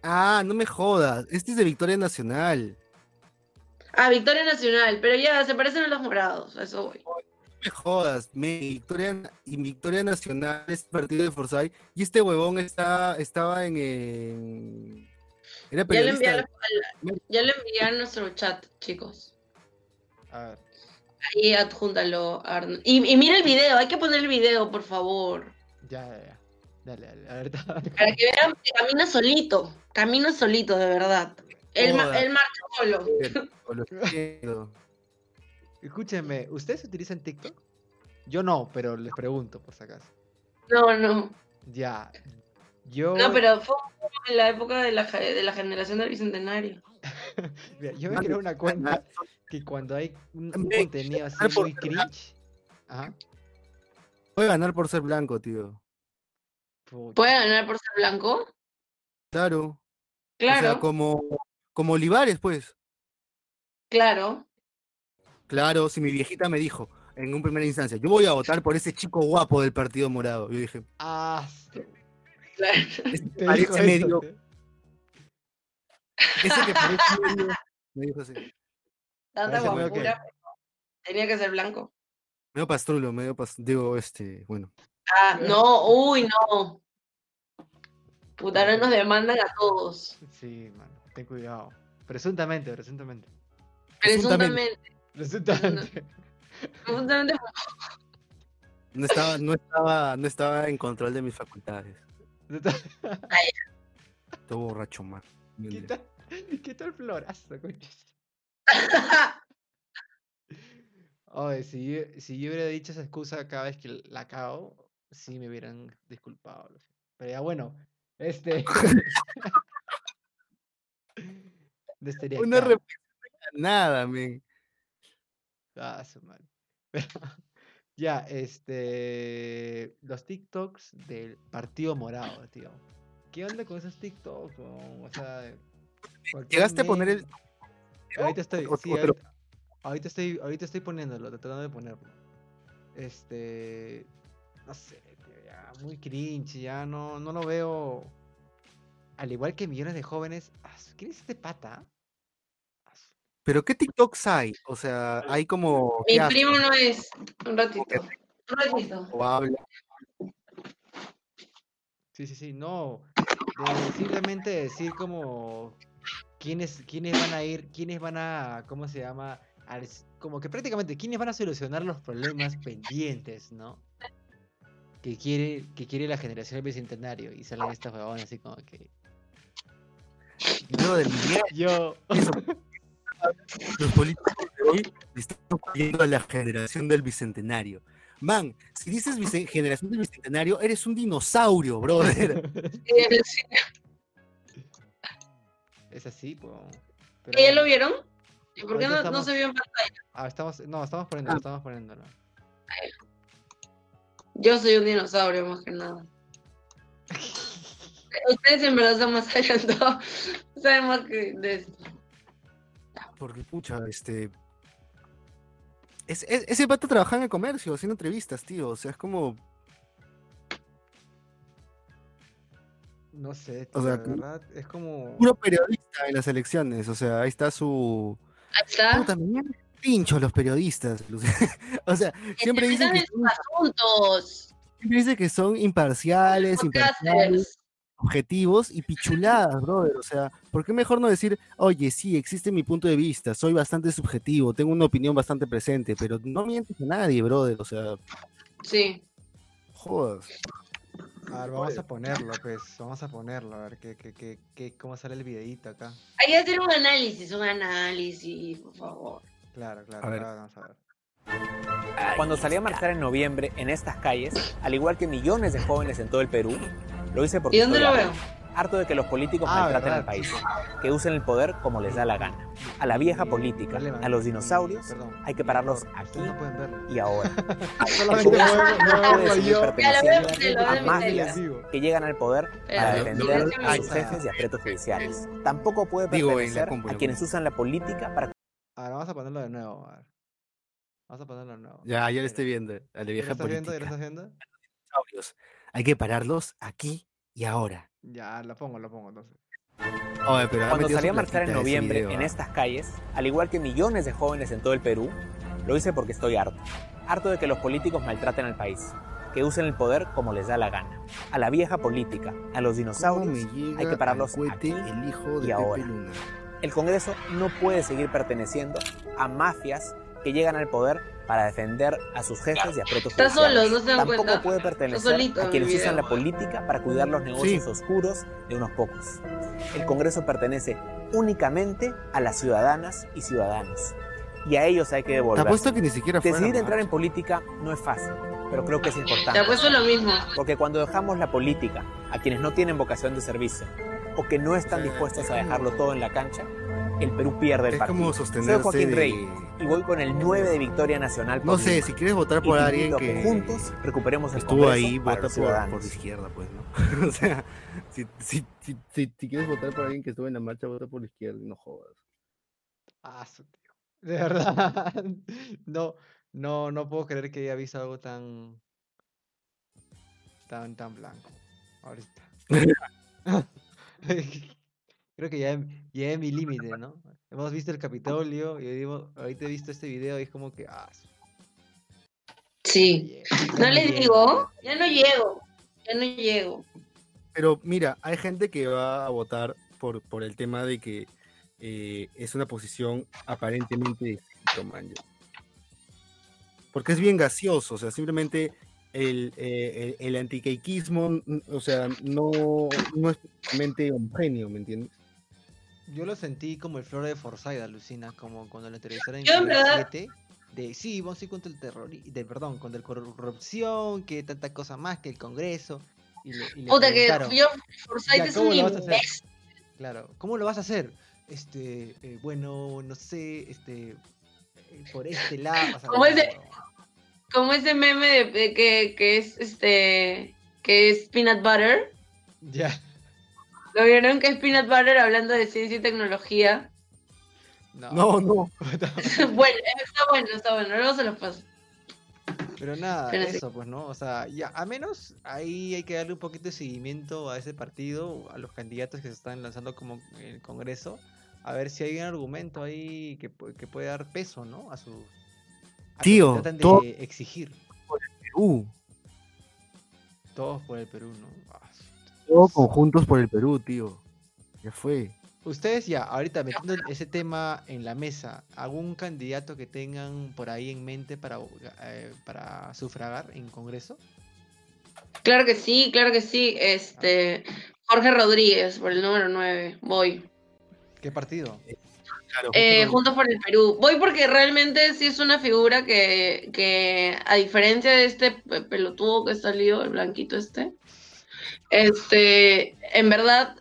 Speaker 1: Ah, no me jodas. Este es de Victoria Nacional.
Speaker 2: Ah, Victoria Nacional, pero ya se parecen a los morados, a eso voy.
Speaker 1: Me jodas, me, Victoria, y Victoria Nacional es partido de Forsyth y este huevón está, estaba en,
Speaker 2: era ya, le envié a, ya le envié a nuestro chat, chicos. A ver. Ahí adjúntalo, Arno. Y, y mira el video, hay que poner el video, por favor.
Speaker 3: Ya, ya, ya. Dale, dale, a ver.
Speaker 2: Para que vean que camina solito, camina solito, de verdad. El, el solo.
Speaker 3: Escúchenme, ¿ustedes utilizan TikTok? Yo no, pero les pregunto por si acaso.
Speaker 2: No, no.
Speaker 3: Ya. Yo...
Speaker 2: No, pero fue en la época de la, de la generación del bicentenario.
Speaker 3: Mira, yo me creo una cuenta que cuando hay un, contenido así muy cringe. Ajá.
Speaker 1: Puede ganar por ser blanco, tío.
Speaker 2: ¿Puede ganar por ser blanco?
Speaker 1: Claro. Claro. O sea, como, como Olivares, pues.
Speaker 2: Claro.
Speaker 1: Claro, si mi viejita me dijo en un primera instancia, yo voy a votar por ese chico guapo del Partido Morado. Yo dije,
Speaker 3: ah,
Speaker 2: claro.
Speaker 1: parece medio. Ese que parece medio. Me dijo así.
Speaker 2: Tanta guapura, tenía que ser blanco.
Speaker 1: Medio pastrulo, medio pastrulo. Digo, este, bueno.
Speaker 2: Ah, no, uy, no. Puta, no nos demandan a todos.
Speaker 3: Sí, man, ten cuidado. Presuntamente, presuntamente.
Speaker 2: Presuntamente.
Speaker 3: Presuntamente.
Speaker 2: Presuntamente.
Speaker 1: No estaba, no estaba, no estaba en control de mis facultades. Todo borracho, man.
Speaker 3: ¿Qué tal, ¿Qué tal florazo, coches? Oye, si yo, si yo hubiera dicho esa excusa cada vez que la cago, sí me hubieran disculpado. Pero ya bueno, este.
Speaker 1: de Una reflexión nada, men.
Speaker 3: Ah, su mal. ya, este. Los TikToks del Partido Morado, tío. ¿Qué onda con esos TikToks? O sea.
Speaker 1: ¿Llegaste a poner el.?
Speaker 3: Ahorita estoy. Sí, ahorita, estoy, ahorita estoy poniéndolo, tratando de ponerlo. Este. No sé, ya muy cringe, ya no, no lo veo. Al igual que millones de jóvenes. ¿Quién es este pata?
Speaker 1: Pero ¿qué TikToks hay? O sea, hay como.
Speaker 2: Mi primo no es. Un ratito. Un ratito. O habla.
Speaker 3: Sí, sí, sí. No. simplemente decir como. ¿Quiénes, quiénes van a ir? ¿Quiénes van a. ¿Cómo se llama? como que prácticamente, ¿quiénes van a solucionar los problemas pendientes, no? Que quiere, que quiere la generación del bicentenario. Y salen estas huevones así como que.
Speaker 1: Yo del
Speaker 3: Yo.
Speaker 1: Los políticos de hoy están pidiendo a la generación del bicentenario. Man, si dices generación del bicentenario, eres un dinosaurio, brother.
Speaker 3: Es así, pues.
Speaker 2: ¿Ya lo vieron? ¿Y por qué no, se vio en pantalla?
Speaker 3: Ah, estamos, no, estamos poniéndolo, ah. estamos poniéndolo.
Speaker 2: Yo soy un dinosaurio más que nada. Ustedes en verdad son más adelantados, saben más que de esto.
Speaker 1: Porque, pucha, este. Es, ese pato trabaja en el comercio, haciendo entrevistas, tío. O sea, es como.
Speaker 3: No sé, tío, o sea, la verdad, es como.
Speaker 1: Puro periodista en las elecciones, o sea, ahí está su.
Speaker 2: Ahí está.
Speaker 1: Puta, pincho los periodistas. o sea, siempre dicen que. Son,
Speaker 2: asuntos.
Speaker 1: Siempre dicen que son imparciales, imparciales objetivos y pichuladas, brother. O sea, ¿por qué mejor no decir, oye, sí, existe mi punto de vista, soy bastante subjetivo, tengo una opinión bastante presente, pero no mientes a nadie, brother? O sea.
Speaker 2: Sí.
Speaker 1: Joder.
Speaker 3: A ver, vamos a ponerlo, pues, vamos a ponerlo, a ver qué, qué, qué, cómo sale el videito acá.
Speaker 2: Hay que hacer un análisis, un análisis, por favor.
Speaker 3: Claro, claro, claro vamos a ver.
Speaker 4: Cuando salí a marchar en noviembre en estas calles, al igual que millones de jóvenes en todo el Perú, lo hice porque
Speaker 2: ¿Y dónde lo veo?
Speaker 4: harto de que los políticos ah, maltraten al país, que usen el poder como les da la gana. A la vieja política, a los dinosaurios, hay que pararlos aquí y ahora. a mafias que llegan al poder para defender a sus jefes y a pretos judiciales. Tampoco puede pertenecer a quienes usan la política para...
Speaker 3: Ahora vamos a ponerlo de nuevo. A ver. Vamos a ponerlo de nuevo.
Speaker 1: Ya, ya lo estoy viendo. A la vieja política.
Speaker 3: ¿Ya lo estás viendo?
Speaker 1: Hay que pararlos aquí y ahora.
Speaker 3: Ya, lo pongo, lo pongo entonces.
Speaker 4: Cuando salí a marchar en noviembre en ¿ah? estas calles, al igual que millones de jóvenes en todo el Perú, lo hice porque estoy harto. Harto de que los políticos maltraten al país, que usen el poder como les da la gana. A la vieja política, a los dinosaurios, hay que pararlos aquí el hijo de y ahora. El Congreso no puede seguir perteneciendo a mafias que llegan al poder para defender a sus jefes y a pretos
Speaker 2: Está solo, no se dan
Speaker 4: Tampoco puede pertenecer a quienes usan la política para cuidar los negocios oscuros de unos pocos. El Congreso pertenece únicamente a las ciudadanas y ciudadanos. Y a ellos hay que devolver. Te
Speaker 1: apuesto que ni siquiera
Speaker 4: Decidir entrar en política no es fácil, pero creo que es importante.
Speaker 2: Te apuesto lo mismo.
Speaker 4: Porque cuando dejamos la política a quienes no tienen vocación de servicio o que no están dispuestos a dejarlo todo en la cancha, el Perú pierde el partido.
Speaker 1: Es como sostenerse
Speaker 4: Soy Joaquín Rey y voy con el 9 de Victoria Nacional.
Speaker 1: No sé, si quieres votar por alguien que,
Speaker 4: juntos recuperemos el
Speaker 1: estuvo ahí, vota por, por, izquierda, pues, ¿no? o sea, si, si, si, si, quieres votar por alguien que estuvo en la marcha, vota por la izquierda y no jodas.
Speaker 3: Ah, su tío. De verdad. No, no, no puedo creer que haya visto algo tan, tan, tan blanco. Ahorita. Creo que ya, ya es mi límite, ¿no? Hemos visto el Capitolio y digo, ahorita he visto este video y es como que, ah,
Speaker 2: Sí. No les digo, ya no llego, ya no llego.
Speaker 1: Pero mira, hay gente que va a votar por, por el tema de que eh, es una posición aparentemente de Porque es bien gaseoso, o sea, simplemente el, eh, el, antiquequismo, o sea, no, no es realmente homogéneo, ¿me entiendes?
Speaker 3: Yo lo sentí como el flor de Forsyth, alucina, como cuando lo entrevistaron en el 7 de sí, vamos a ir contra el terror, de, perdón, contra la corrupción, que tanta cosa más que el Congreso. Y le, y
Speaker 2: Puta que yo, Forsyth es un imbécil.
Speaker 3: Claro, ¿cómo lo vas a hacer? Este, eh, bueno, no sé, este, eh, por este lado.
Speaker 2: como, ese, como ese meme de, que, que es este, que es peanut butter.
Speaker 3: Ya.
Speaker 2: ¿Lo vieron que es Peanut Butter hablando de ciencia y tecnología?
Speaker 1: No, no. no.
Speaker 2: bueno, está bueno, está bueno, luego se los paso.
Speaker 3: Pero nada, eso pues, ¿no? O sea, ya, a menos ahí hay que darle un poquito de seguimiento a ese partido, a los candidatos que se están lanzando como en el Congreso, a ver si hay un argumento ahí que, que puede dar peso, ¿no? A su...
Speaker 1: Tío,
Speaker 3: tratan de exigir.
Speaker 1: Por el Perú.
Speaker 3: Todos por el Perú, ¿no? Ah,
Speaker 1: todos conjuntos por el Perú, tío. Ya fue.
Speaker 3: Ustedes ya, ahorita metiendo ese tema en la mesa, ¿algún candidato que tengan por ahí en mente para, eh, para sufragar en Congreso?
Speaker 2: Claro que sí, claro que sí. Este, Jorge Rodríguez, por el número 9, voy.
Speaker 3: ¿Qué partido?
Speaker 2: Eh, Juntos por el Perú. Voy porque realmente sí es una figura que, que, a diferencia de este pelotudo que salido, el blanquito este, este, en verdad,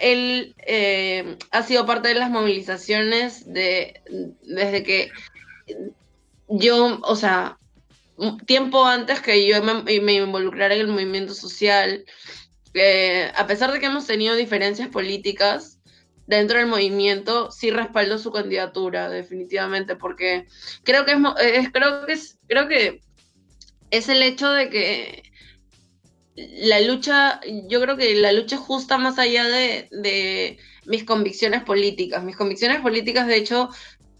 Speaker 2: él eh, ha sido parte de las movilizaciones de, desde que yo, o sea, tiempo antes que yo me, involucrara en el movimiento social, eh, a pesar de que hemos tenido diferencias políticas dentro del movimiento, sí respaldo su candidatura, definitivamente, porque creo que es, creo que es, creo que es el hecho de que la lucha, yo creo que la lucha justa más allá de, mis convicciones políticas. Mis convicciones políticas, de hecho,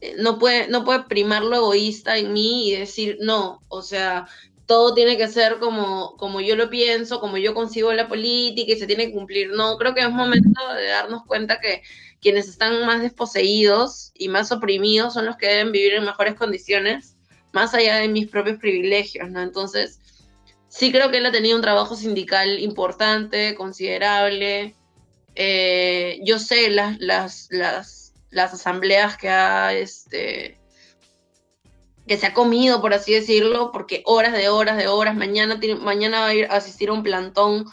Speaker 2: eh, no puede, no puede primar lo egoísta en mí y decir, no, o sea, todo tiene que ser como, como yo lo pienso, como yo consigo la política y se tiene que cumplir. No, creo que es momento de darnos cuenta que quienes están más desposeídos y más oprimidos son los que deben vivir en mejores condiciones, más allá de mis propios privilegios, ¿no? Entonces, sí creo que él ha tenido un trabajo sindical importante, considerable. Eh, yo sé las, las, las, las, asambleas que ha este que se ha comido, por así decirlo, porque horas de horas de horas, mañana, mañana va a ir a asistir a un plantón,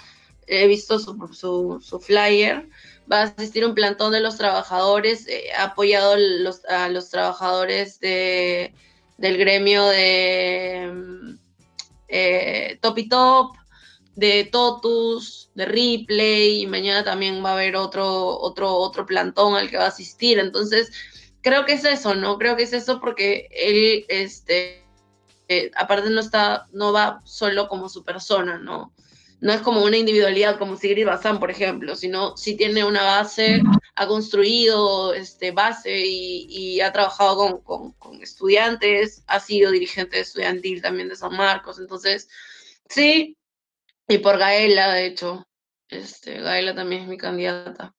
Speaker 2: he visto su, su, flyer, va a asistir a un plantón de los trabajadores, eh, ha apoyado los, a los trabajadores de, del gremio de eh, Top y Top, de Totus, de Ripley, y mañana también va a haber otro, otro, otro plantón al que va a asistir. Entonces, creo que es eso, ¿no? Creo que es eso porque él, este, eh, aparte no está, no va solo como su persona, ¿no? No es como una individualidad como Sigrid Bazán, por ejemplo, sino si tiene una base, ha construido este, base y, ha trabajado con, estudiantes, ha sido dirigente estudiantil también de San Marcos, entonces, sí, y por Gaela, de hecho, este, Gaela también es mi candidata.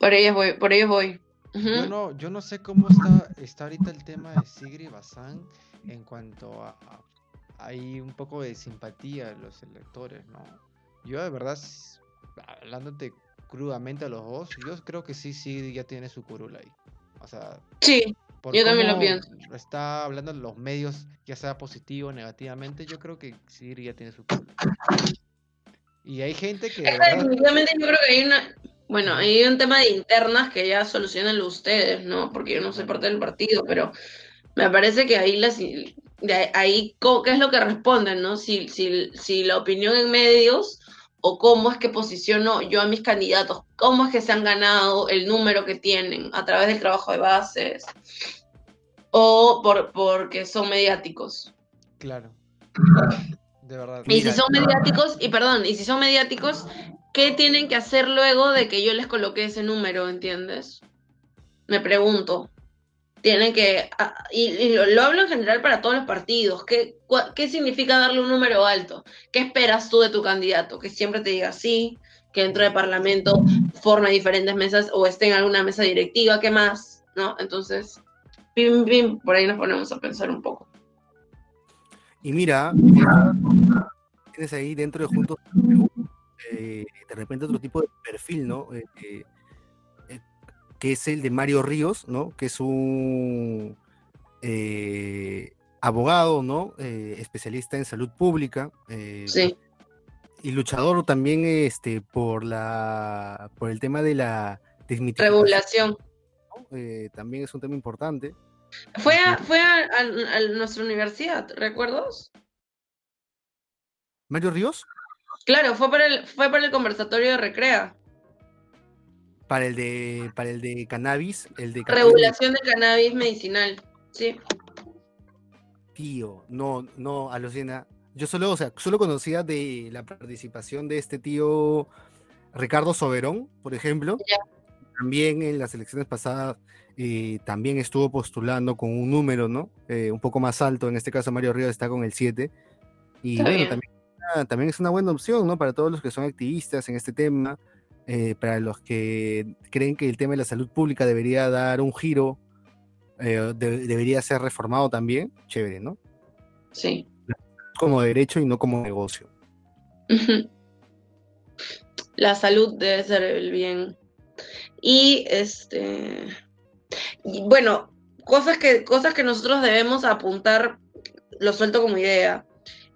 Speaker 2: Por ellos voy, por ellos voy.
Speaker 3: yo, no, yo no sé cómo está, está ahorita el tema de Sigrid Bazán en cuanto a hay un poco de simpatía de los electores, ¿no? Yo de verdad, hablándote crudamente a los dos, yo creo que sí, sí, ya tiene su curula ahí. O sea,
Speaker 2: sí, yo también lo pienso.
Speaker 3: Está hablando de los medios, ya sea positivo o negativamente, yo creo que sí ya tiene su curula. Y hay gente que.
Speaker 2: Definitivamente yo creo que hay una. Bueno, hay un tema de internas que ya solucionan ustedes, ¿no? Porque yo no soy parte del partido, pero me parece que ahí las de ahí qué es lo que responden, ¿no? Si, si, si la opinión en medios o cómo es que posiciono yo a mis candidatos, cómo es que se han ganado el número que tienen a través del trabajo de bases o por, porque son mediáticos.
Speaker 3: Claro. De verdad.
Speaker 2: Y si son mediáticos, y perdón, y si son mediáticos, ¿qué tienen que hacer luego de que yo les coloque ese número, entiendes? Me pregunto tienen que, ah, y, lo, hablo en general para todos los partidos, ¿Qué, ¿qué significa darle un número alto? ¿Qué esperas tú de tu candidato? Que siempre te diga sí, que dentro del Parlamento forme diferentes mesas o esté en alguna mesa directiva, ¿qué más? ¿No? Entonces, pim, pim, por ahí nos ponemos a pensar un poco.
Speaker 1: Y mira, tienes ahí dentro de Juntos, eh, de repente otro tipo de perfil, ¿no? Eh, eh, que es el de Mario Ríos, ¿no? Que es un eh, abogado, ¿no? Eh, especialista en salud pública. Eh,
Speaker 2: sí.
Speaker 1: Y luchador también este, por, la, por el tema de la
Speaker 2: regulación.
Speaker 1: también es un tema importante.
Speaker 2: Fue a, fue a, nuestra universidad, ¿recuerdos?
Speaker 1: ¿Mario Ríos?
Speaker 2: Claro, fue para el, fue para el conversatorio de Recrea
Speaker 1: para el de para el de cannabis, el de
Speaker 2: regulación de cannabis medicinal, sí.
Speaker 1: Tío, no, no, alucina. Yo solo, o sea, solo conocía de la participación de este tío Ricardo Soberón, por ejemplo. También en las elecciones pasadas eh, también estuvo postulando con un número, ¿no? Eh, un poco más alto, en este caso Mario Ríos está con el 7. Y bueno, también, también, es una buena opción, ¿no? Para todos los que son activistas en este tema. Eh, para los que creen que el tema de la salud pública debería dar un giro, eh, debería ser reformado también, chévere, ¿no?
Speaker 2: Sí.
Speaker 1: Como derecho y no como negocio.
Speaker 2: La salud debe ser el bien. Y este. bueno, cosas que, cosas que nosotros debemos apuntar, lo suelto como idea.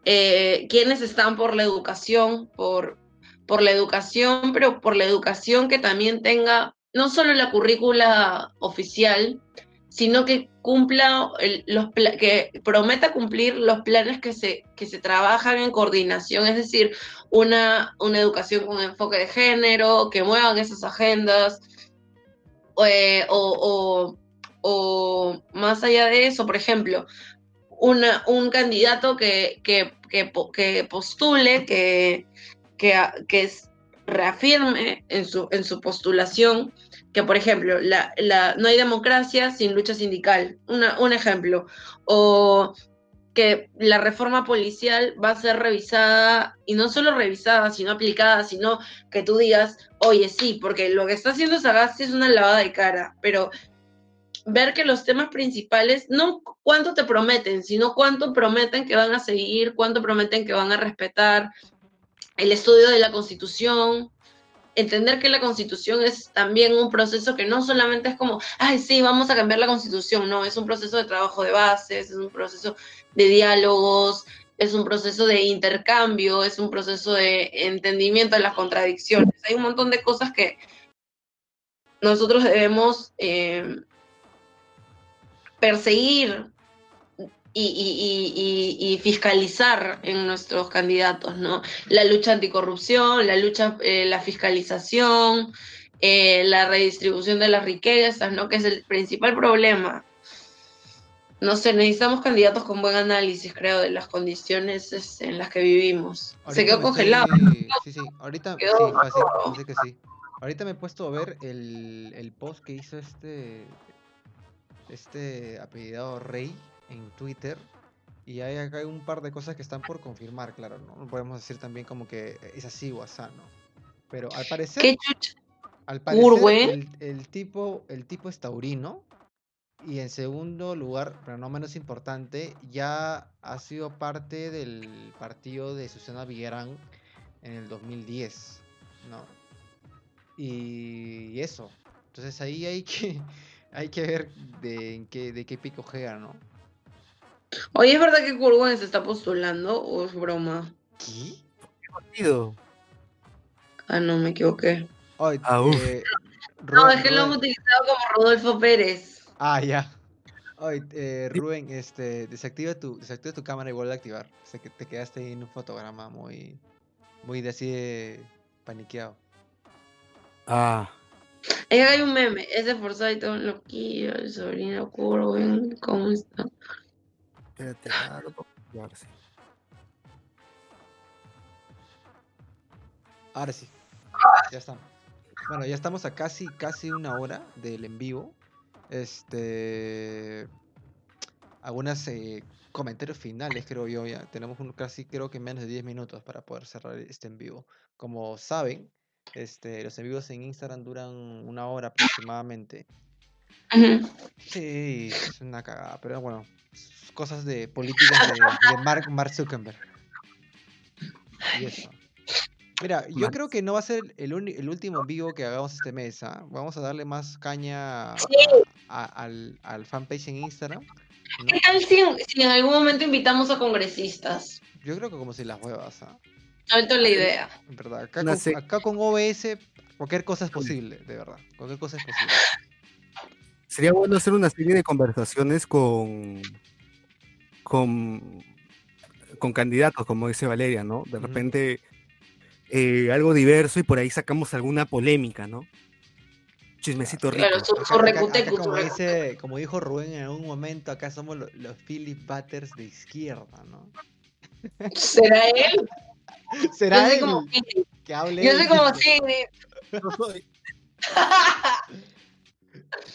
Speaker 2: Eh, quienes están por la educación, por por la educación, pero por la educación que también tenga no solo la currícula oficial, sino que cumpla los que prometa cumplir los planes que se, que se trabajan en coordinación, es decir, una, una educación con enfoque de género, que muevan esas agendas, eh, o, o, más allá de eso, por ejemplo, una, un candidato que, que, que postule, que, que, que reafirme en su, en su postulación que, por ejemplo, la, la, no hay democracia sin lucha sindical, una, un ejemplo, o que la reforma policial va a ser revisada, y no solo revisada, sino aplicada, sino que tú digas, oye, sí, porque lo que está haciendo Sagasti es una lavada de cara, pero ver que los temas principales, no cuánto te prometen, sino cuánto prometen que van a seguir, cuánto prometen que van a respetar, el estudio de la constitución, entender que la constitución es también un proceso que no solamente es como, ay, sí, vamos a cambiar la constitución, no, es un proceso de trabajo de bases, es un proceso de diálogos, es un proceso de intercambio, es un proceso de entendimiento de las contradicciones. Hay un montón de cosas que nosotros debemos eh, perseguir y, fiscalizar en nuestros candidatos, ¿no? La lucha anticorrupción, la lucha, eh, la fiscalización, eh, la redistribución de las riquezas, ¿no? Que es el principal problema. No sé, necesitamos candidatos con buen análisis, creo, de las condiciones en las que vivimos. Se quedó congelado.
Speaker 3: Sí, sí, ahorita sí, que sí. Ahorita me he puesto a ver el, el post que hizo este este apellidado Rey, en Twitter. Y hay acá hay un par de cosas que están por confirmar, claro, ¿no? podemos decir también como que es así o así, ¿no? Pero al parecer, al parecer el, tipo, el tipo es taurino. Y en segundo lugar, pero no menos importante, ya ha sido parte del partido de Susana Villarán en el 2010, ¿no? Y eso. Entonces ahí hay que, hay que ver de, qué, de qué pico ¿no?
Speaker 2: Oye, ¿es verdad que Kurgan se está postulando o es broma?
Speaker 3: ¿Qué?
Speaker 1: ¿Qué
Speaker 2: Ah, no, me equivoqué.
Speaker 1: ah,
Speaker 2: eh, no, es que lo han utilizado como Rodolfo Pérez.
Speaker 3: Ah, ya. Oye, eh, Rubén, este, desactiva tu, desactiva tu cámara y vuelve a activar. O sea, que te quedaste ahí en un fotograma muy, muy de así de paniqueado.
Speaker 1: Ah.
Speaker 2: Ahí hay un meme, ese Forsyth un loquillo, el sobrino Curwen, ¿cómo está?
Speaker 1: Espérate, ah,
Speaker 3: Ahora sí. Ya estamos. Bueno, ya estamos a casi, casi una hora del en vivo. Este. Algunos eh, comentarios finales, creo yo. Ya tenemos un, casi, creo que menos de 10 minutos para poder cerrar este en vivo. Como saben, este, los en vivos en Instagram duran una hora aproximadamente. Sí, es una cagada, pero bueno, cosas de políticas de, de Mark, Mark Zuckerberg. Y eso. Mira, yo creo que no va a ser el, el último vivo que hagamos este mes. ¿ah? Vamos a darle más caña al, al, fanpage en Instagram.
Speaker 2: ¿Qué tal si, en algún momento invitamos a congresistas?
Speaker 3: Yo creo que como si las huevas. ¿ah?
Speaker 2: es la idea.
Speaker 3: En verdad, acá, con, acá con OBS cualquier cosa es posible, de verdad. Cualquier cosa es posible.
Speaker 1: Sería bueno hacer una serie de conversaciones con, con, con candidatos, como dice Valeria, ¿no? De repente eh, algo diverso y por ahí sacamos alguna polémica, ¿no? Chismecito rico. Claro, su,
Speaker 3: como, dice, como dijo Rubén en algún momento, acá somos los, Philip Butters de izquierda, ¿no?
Speaker 2: ¿Será él?
Speaker 3: ¿Será él?
Speaker 2: Como,
Speaker 3: que hable
Speaker 2: yo soy como sí.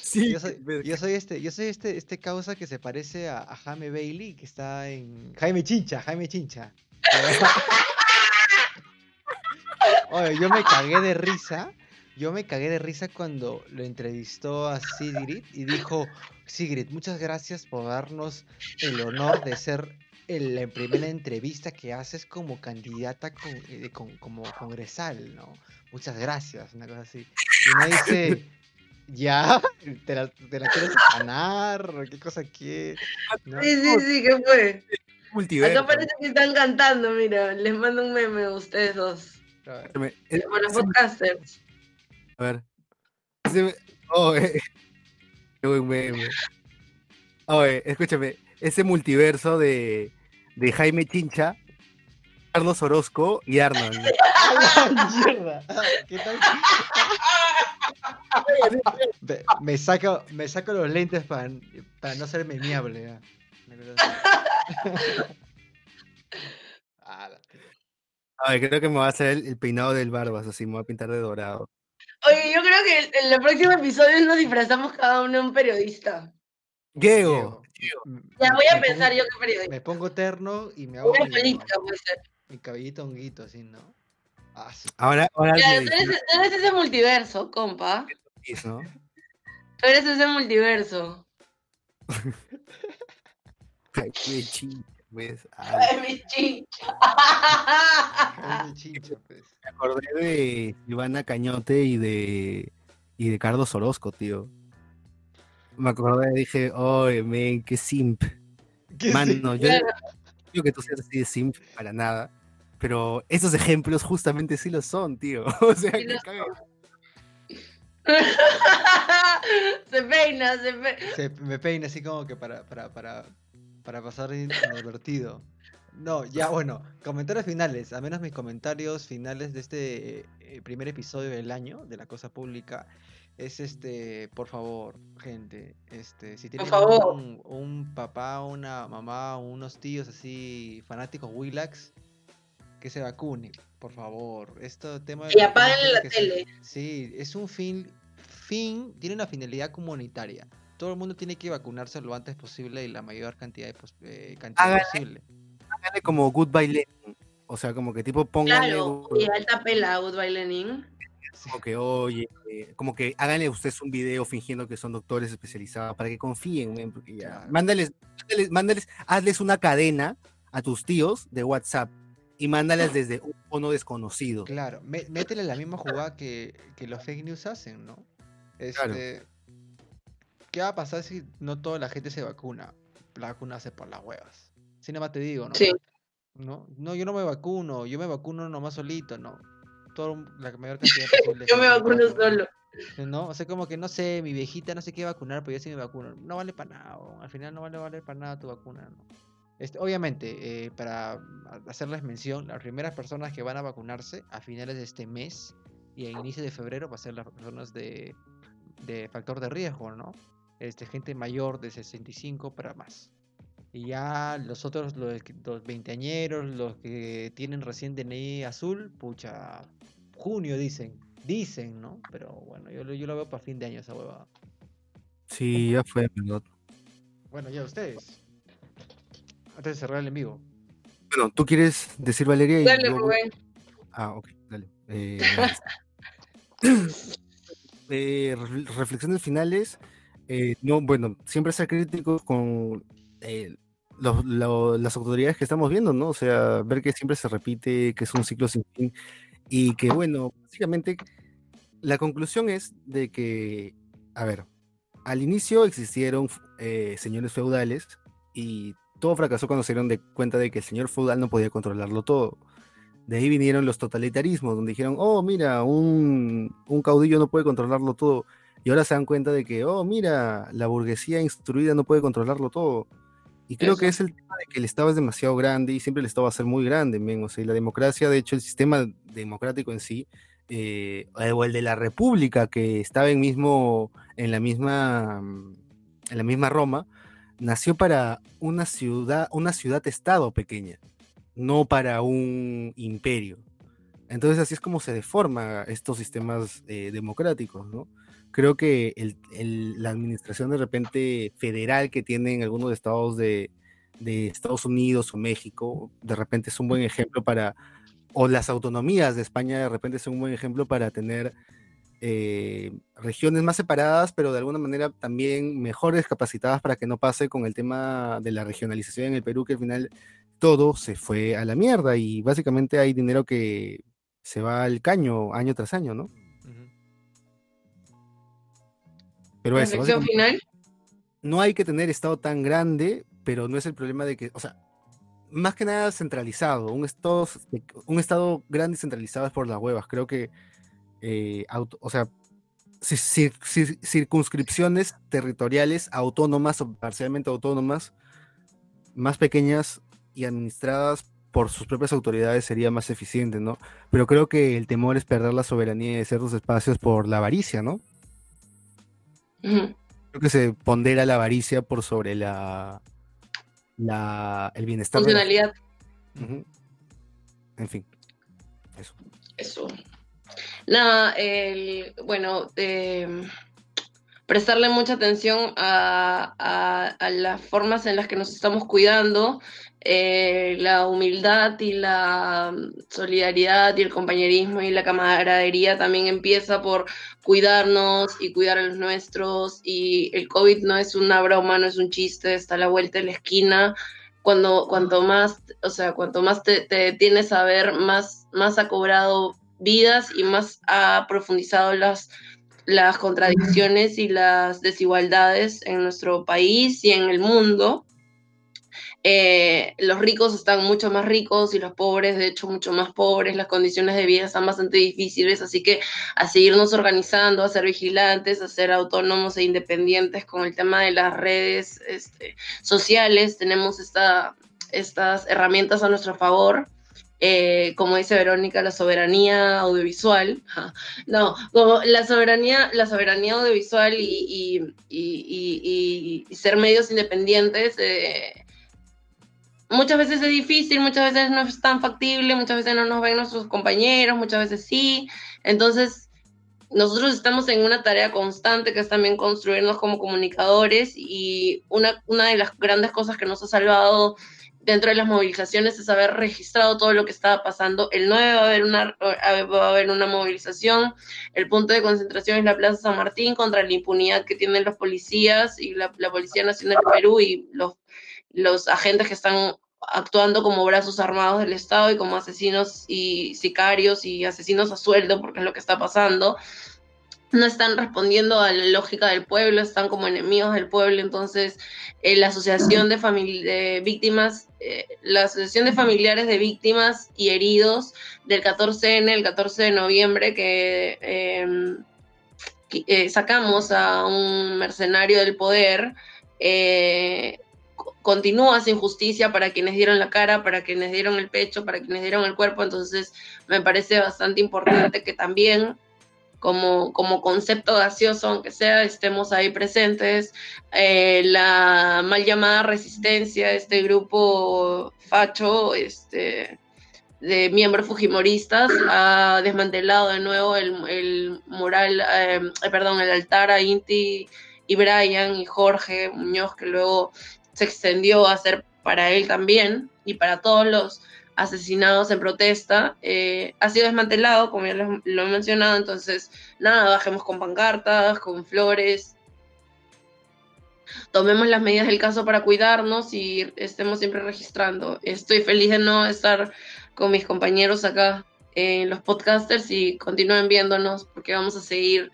Speaker 3: Sí, yo soy, yo soy, este, yo soy este, este causa que se parece a, a Jaime Bailey, que está en Jaime Chincha, Jaime Chincha. Oye, yo me cagué de risa. Yo me cagué de risa cuando lo entrevistó a Sigrid y dijo, Sigrid, muchas gracias por darnos el honor de ser la primera entrevista que haces como candidata eh, como congresal, ¿no? Muchas gracias, una cosa así. Y me dice, ¿ya? ¿Te la, quieres ganar? ¿Qué cosa quieres?
Speaker 2: Sí, sí, sí, ¿qué fue? Multiverso. Acá parece que están cantando, mira, les mando un meme a ustedes dos. Bueno, podcasters.
Speaker 1: A ver. oh, eh, qué buen meme. Oh, eh, escúchame, ese multiverso de, de Jaime Chincha, Carlos Orozco y Arnold.
Speaker 3: ¿Qué tal? Me, saco, me saco los lentes para, para no ser memeable.
Speaker 1: Ay, creo que me va a hacer el, peinado del Barbas, así me voy a pintar de dorado.
Speaker 2: Oye, yo creo que en el próximo episodio nos disfrazamos cada uno un periodista.
Speaker 1: Geo.
Speaker 2: Ya voy a pensar yo qué periodista.
Speaker 3: Me pongo terno y me hago mi, cabellito honguito, así, ¿no?
Speaker 1: Ah, ahora, ahora.
Speaker 2: Ya, tú, eres, ese multiverso, compa.
Speaker 1: ¿No?
Speaker 2: Tú eres ese multiverso.
Speaker 1: Ay, qué chingo pues.
Speaker 2: Ay, mi chincha.
Speaker 3: Ay, mi chincha, pues.
Speaker 1: Me acordé de Ivana Cañote y de y de Carlos Orozco, tío. Me acordé, dije, oye, men, qué simp. ¿Qué Mano, yo no digo que tú seas así de simp para nada, pero esos ejemplos justamente sí lo son, tío. O sea, que
Speaker 2: se peina, se peina.
Speaker 3: Se, me peina así como que para, para, para, para pasar divertido. No, ya bueno, comentarios finales, a menos mis comentarios finales de este eh, primer episodio del año de la cosa pública es este, por favor, gente, este, si tienen un, un, papá, una mamá, unos tíos así fanáticos Willax, que se vacune, por favor. Esto tema
Speaker 2: y apaguen la tele.
Speaker 3: sí, es un fin, fin, tiene una finalidad comunitaria todo el mundo tiene que vacunarse lo antes posible y la mayor cantidad, de, eh, cantidad posible.
Speaker 1: Háganle como Goodbye Lenin. O sea, como que tipo pongan.
Speaker 2: Claro, y alta pela Goodbye Lenin.
Speaker 1: Como que, oye, eh, como que háganle ustedes un video fingiendo que son doctores especializados para que confíen, Mándales, mándales, mándales, hazles una cadena a tus tíos de WhatsApp y mándalas desde un fono desconocido.
Speaker 3: Claro, métele la misma jugada que, los fake news hacen, ¿no? Este, ¿Qué va a pasar si no toda la gente se vacuna? La vacuna hace por las huevas. Sin más te digo, ¿no? Sí. ¿no? No, yo no me vacuno, yo me vacuno nomás solito, ¿no? Todo, la mayor cantidad
Speaker 2: posible. yo me vacuno solo.
Speaker 3: ¿No? O sea, como que no sé, mi viejita no sé qué vacunar, pero yo sí me vacuno. No vale para nada, al final no vale, vale para nada tu vacuna, ¿no? Este, obviamente, eh, para hacerles mención, las primeras personas que van a vacunarse a finales de este mes y a inicio de febrero va a ser las personas de, de factor de riesgo, ¿no? Este, gente mayor de 65 para más. Y ya los otros, los, los veinteañeros, los que tienen recién DNI azul, pucha, junio dicen, dicen, ¿no? Pero bueno, yo, yo lo veo para fin de año esa huevada.
Speaker 1: Sí, ya fue.
Speaker 3: Bueno, ya ustedes. Antes de cerrar el envío.
Speaker 1: Bueno, ¿tú quieres decir Valeria?
Speaker 2: dale, Rubén.
Speaker 1: Ah, ok, dale. Eh, eh, reflexiones finales. Eh, no, bueno, siempre ser crítico con eh, las autoridades que estamos viendo, ¿no? O sea, ver que siempre se repite, que es un ciclo sin fin y que, bueno, básicamente la conclusión es de que, a ver, al inicio existieron eh, señores feudales y todo fracasó cuando se dieron de cuenta de que el señor feudal no podía controlarlo todo. De ahí vinieron los totalitarismos, donde dijeron, oh, mira, un, un caudillo no puede controlarlo todo. Y ahora se dan cuenta de que, oh, mira, la burguesía instruida no puede controlarlo todo. Y creo que es el tema de que el Estado es demasiado grande y siempre el Estado va a ser muy grande, men. O sea, y la democracia, de hecho, el sistema democrático en sí, eh, o el de la República, que estaba en, mismo, en, la misma, en la misma Roma, nació para una ciudad, una ciudad-estado pequeña, no para un imperio. Entonces así es como se deforma estos sistemas eh, democráticos, ¿no? Creo que la administración de repente federal que tienen algunos estados de, de Estados Unidos o México, de repente es un buen ejemplo para, o las autonomías de España de repente son un buen ejemplo para tener eh, regiones más separadas, pero de alguna manera también mejores capacitadas para que no pase con el tema de la regionalización en el Perú, que al final todo se fue a la mierda y básicamente hay dinero que se va al caño año tras año, ¿no? Pero eso.
Speaker 2: final?
Speaker 1: No hay que tener estado tan grande, pero no es el problema de que, o sea, más que nada centralizado, un estado, un estado grande y centralizado es por las huevas. Creo que eh, o sea, circunscripciones territoriales autónomas o parcialmente autónomas, más pequeñas y administradas por sus propias autoridades sería más eficiente, ¿no? Pero creo que el temor es perder la soberanía de ciertos espacios por la avaricia, ¿no? Creo que se pondera la avaricia por sobre la, la el bienestar.
Speaker 2: Funcionalidad.
Speaker 1: En fin, eso.
Speaker 2: Eso. Nada, el, bueno, prestarle mucha atención a, las formas en las que nos estamos cuidando, eh, la humildad y la solidaridad y el compañerismo y la camaradería también empieza por cuidarnos y cuidar a los nuestros y el COVID no es una broma, no es un chiste, está a la vuelta de la esquina. Cuando, cuanto más, o sea, cuanto más te, te tienes a ver, más, más ha cobrado vidas y más ha profundizado las, las contradicciones y las desigualdades en nuestro país y en el mundo. Eh, los ricos están mucho más ricos y los pobres, de hecho, mucho más pobres. Las condiciones de vida están bastante difíciles, así que a seguirnos organizando, a ser vigilantes, a ser autónomos e independientes con el tema de las redes este, sociales. Tenemos esta, estas herramientas a nuestro favor. Eh, como dice Verónica, la soberanía audiovisual. No, como la soberanía, la soberanía audiovisual y, ser medios independientes. Eh, muchas veces es difícil, muchas veces no es tan factible, muchas veces no nos ven nuestros compañeros, muchas veces sí. Entonces, nosotros estamos en una tarea constante que es también construirnos como comunicadores y una, una de las grandes cosas que nos ha salvado dentro de las movilizaciones es haber registrado todo lo que estaba pasando. El 9 va a haber una, va a haber una movilización. El punto de concentración es la Plaza San Martín contra la impunidad que tienen los policías y la, Policía Nacional de Perú y los, los agentes que están actuando como brazos armados del Estado y como asesinos y sicarios y asesinos a sueldo, porque es lo que está pasando. No están respondiendo a la lógica del pueblo, están como enemigos del pueblo. Entonces, eh, la Asociación de, de Víctimas, eh, la Asociación de Familiares de Víctimas y Heridos del 14N, el 14 de noviembre, que em, eh, sacamos a un mercenario del poder, continúa esa injusticia para quienes dieron la cara, para quienes dieron el pecho, para quienes dieron el cuerpo, entonces me parece bastante importante que también como, como concepto gaseoso, aunque sea, estemos ahí presentes. Eh, la mal llamada resistencia, este grupo facho, este, de miembros fujimoristas ha desmantelado de nuevo el, el mural, eh, perdón, el altar a Inti y Brian y Jorge Muñoz, que luego se extendió a ser para él también y para todos los asesinados en protesta, eh, ha sido desmantelado, como ya lo, lo, he mencionado, entonces nada, bajemos con pancartas, con flores, tomemos las medidas del caso para cuidarnos y estemos siempre registrando. Estoy feliz de no estar con mis compañeros acá en los podcasters y continúen viéndonos porque vamos a seguir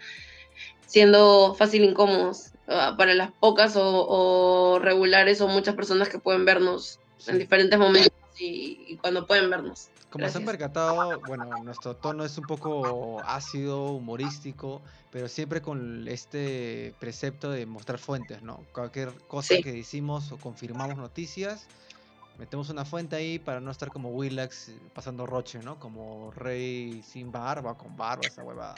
Speaker 2: siendo fácil incómodos uh, para las pocas o, regulares o muchas personas que pueden vernos en diferentes momentos y, cuando pueden vernos.
Speaker 3: Como se han percatado, bueno, nuestro tono es un poco ácido, humorístico, pero siempre con este precepto de mostrar fuentes, ¿no? Cualquier cosa que decimos o confirmamos noticias, metemos una fuente ahí para no estar como Willax pasando roche, ¿no? Como rey sin barba, con barba, esa huevada.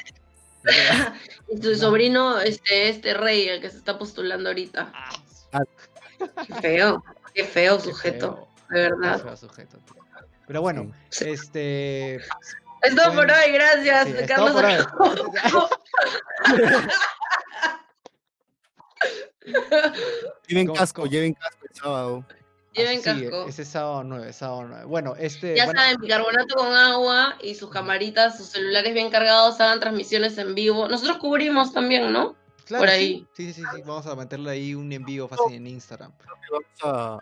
Speaker 2: y tu sobrino, este, este rey, el que se está postulando ahorita. Ah. Qué feo, qué feo sujeto, de verdad. Qué feo sujeto.
Speaker 3: Pero bueno, este.
Speaker 2: Es todo por hoy, gracias, Carlos.
Speaker 1: lleven casco, lleven casco el sábado.
Speaker 2: Lleven casco.
Speaker 3: Ese sábado 9, sábado 9. Bueno, este.
Speaker 2: Ya
Speaker 3: bueno,
Speaker 2: saben, bicarbonato con agua y sus camaritas, sus celulares bien cargados, hagan transmisiones en vivo. Nosotros cubrimos también, ¿no?
Speaker 3: Claro, Por ahí. Sí, sí, sí, Vamos a meterle ahí un envío fácil en Instagram.
Speaker 1: Vamos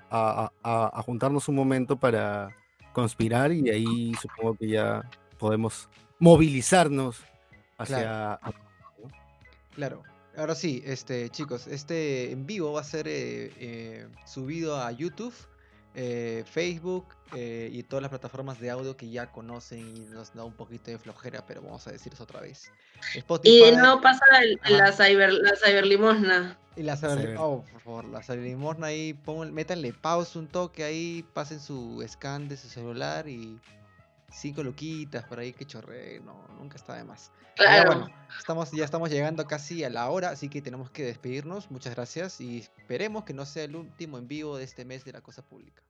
Speaker 1: a, a, a, juntarnos un momento para conspirar y ahí supongo que ya podemos movilizarnos hacia.
Speaker 3: Claro. Ahora sí, este, chicos, este en vivo va a ser eh, eh, subido a YouTube, eh, Facebook y todas las plataformas de audio que ya conocen y nos da un poquito de flojera, pero vamos a decir eso otra vez.
Speaker 2: y nuevo pasa la, cyber, la cyberlimosna.
Speaker 3: Y la cyber, oh, por favor, la cyberlimosna ahí, pongan, métanle pausa un toque ahí, pasen su scan de su celular y cinco luquitas por ahí que chorre, no, nunca está de más. Claro. bueno, estamos, ya estamos llegando casi a la hora, así que tenemos que despedirnos. Muchas gracias y esperemos que no sea el último en vivo de este mes de la cosa pública.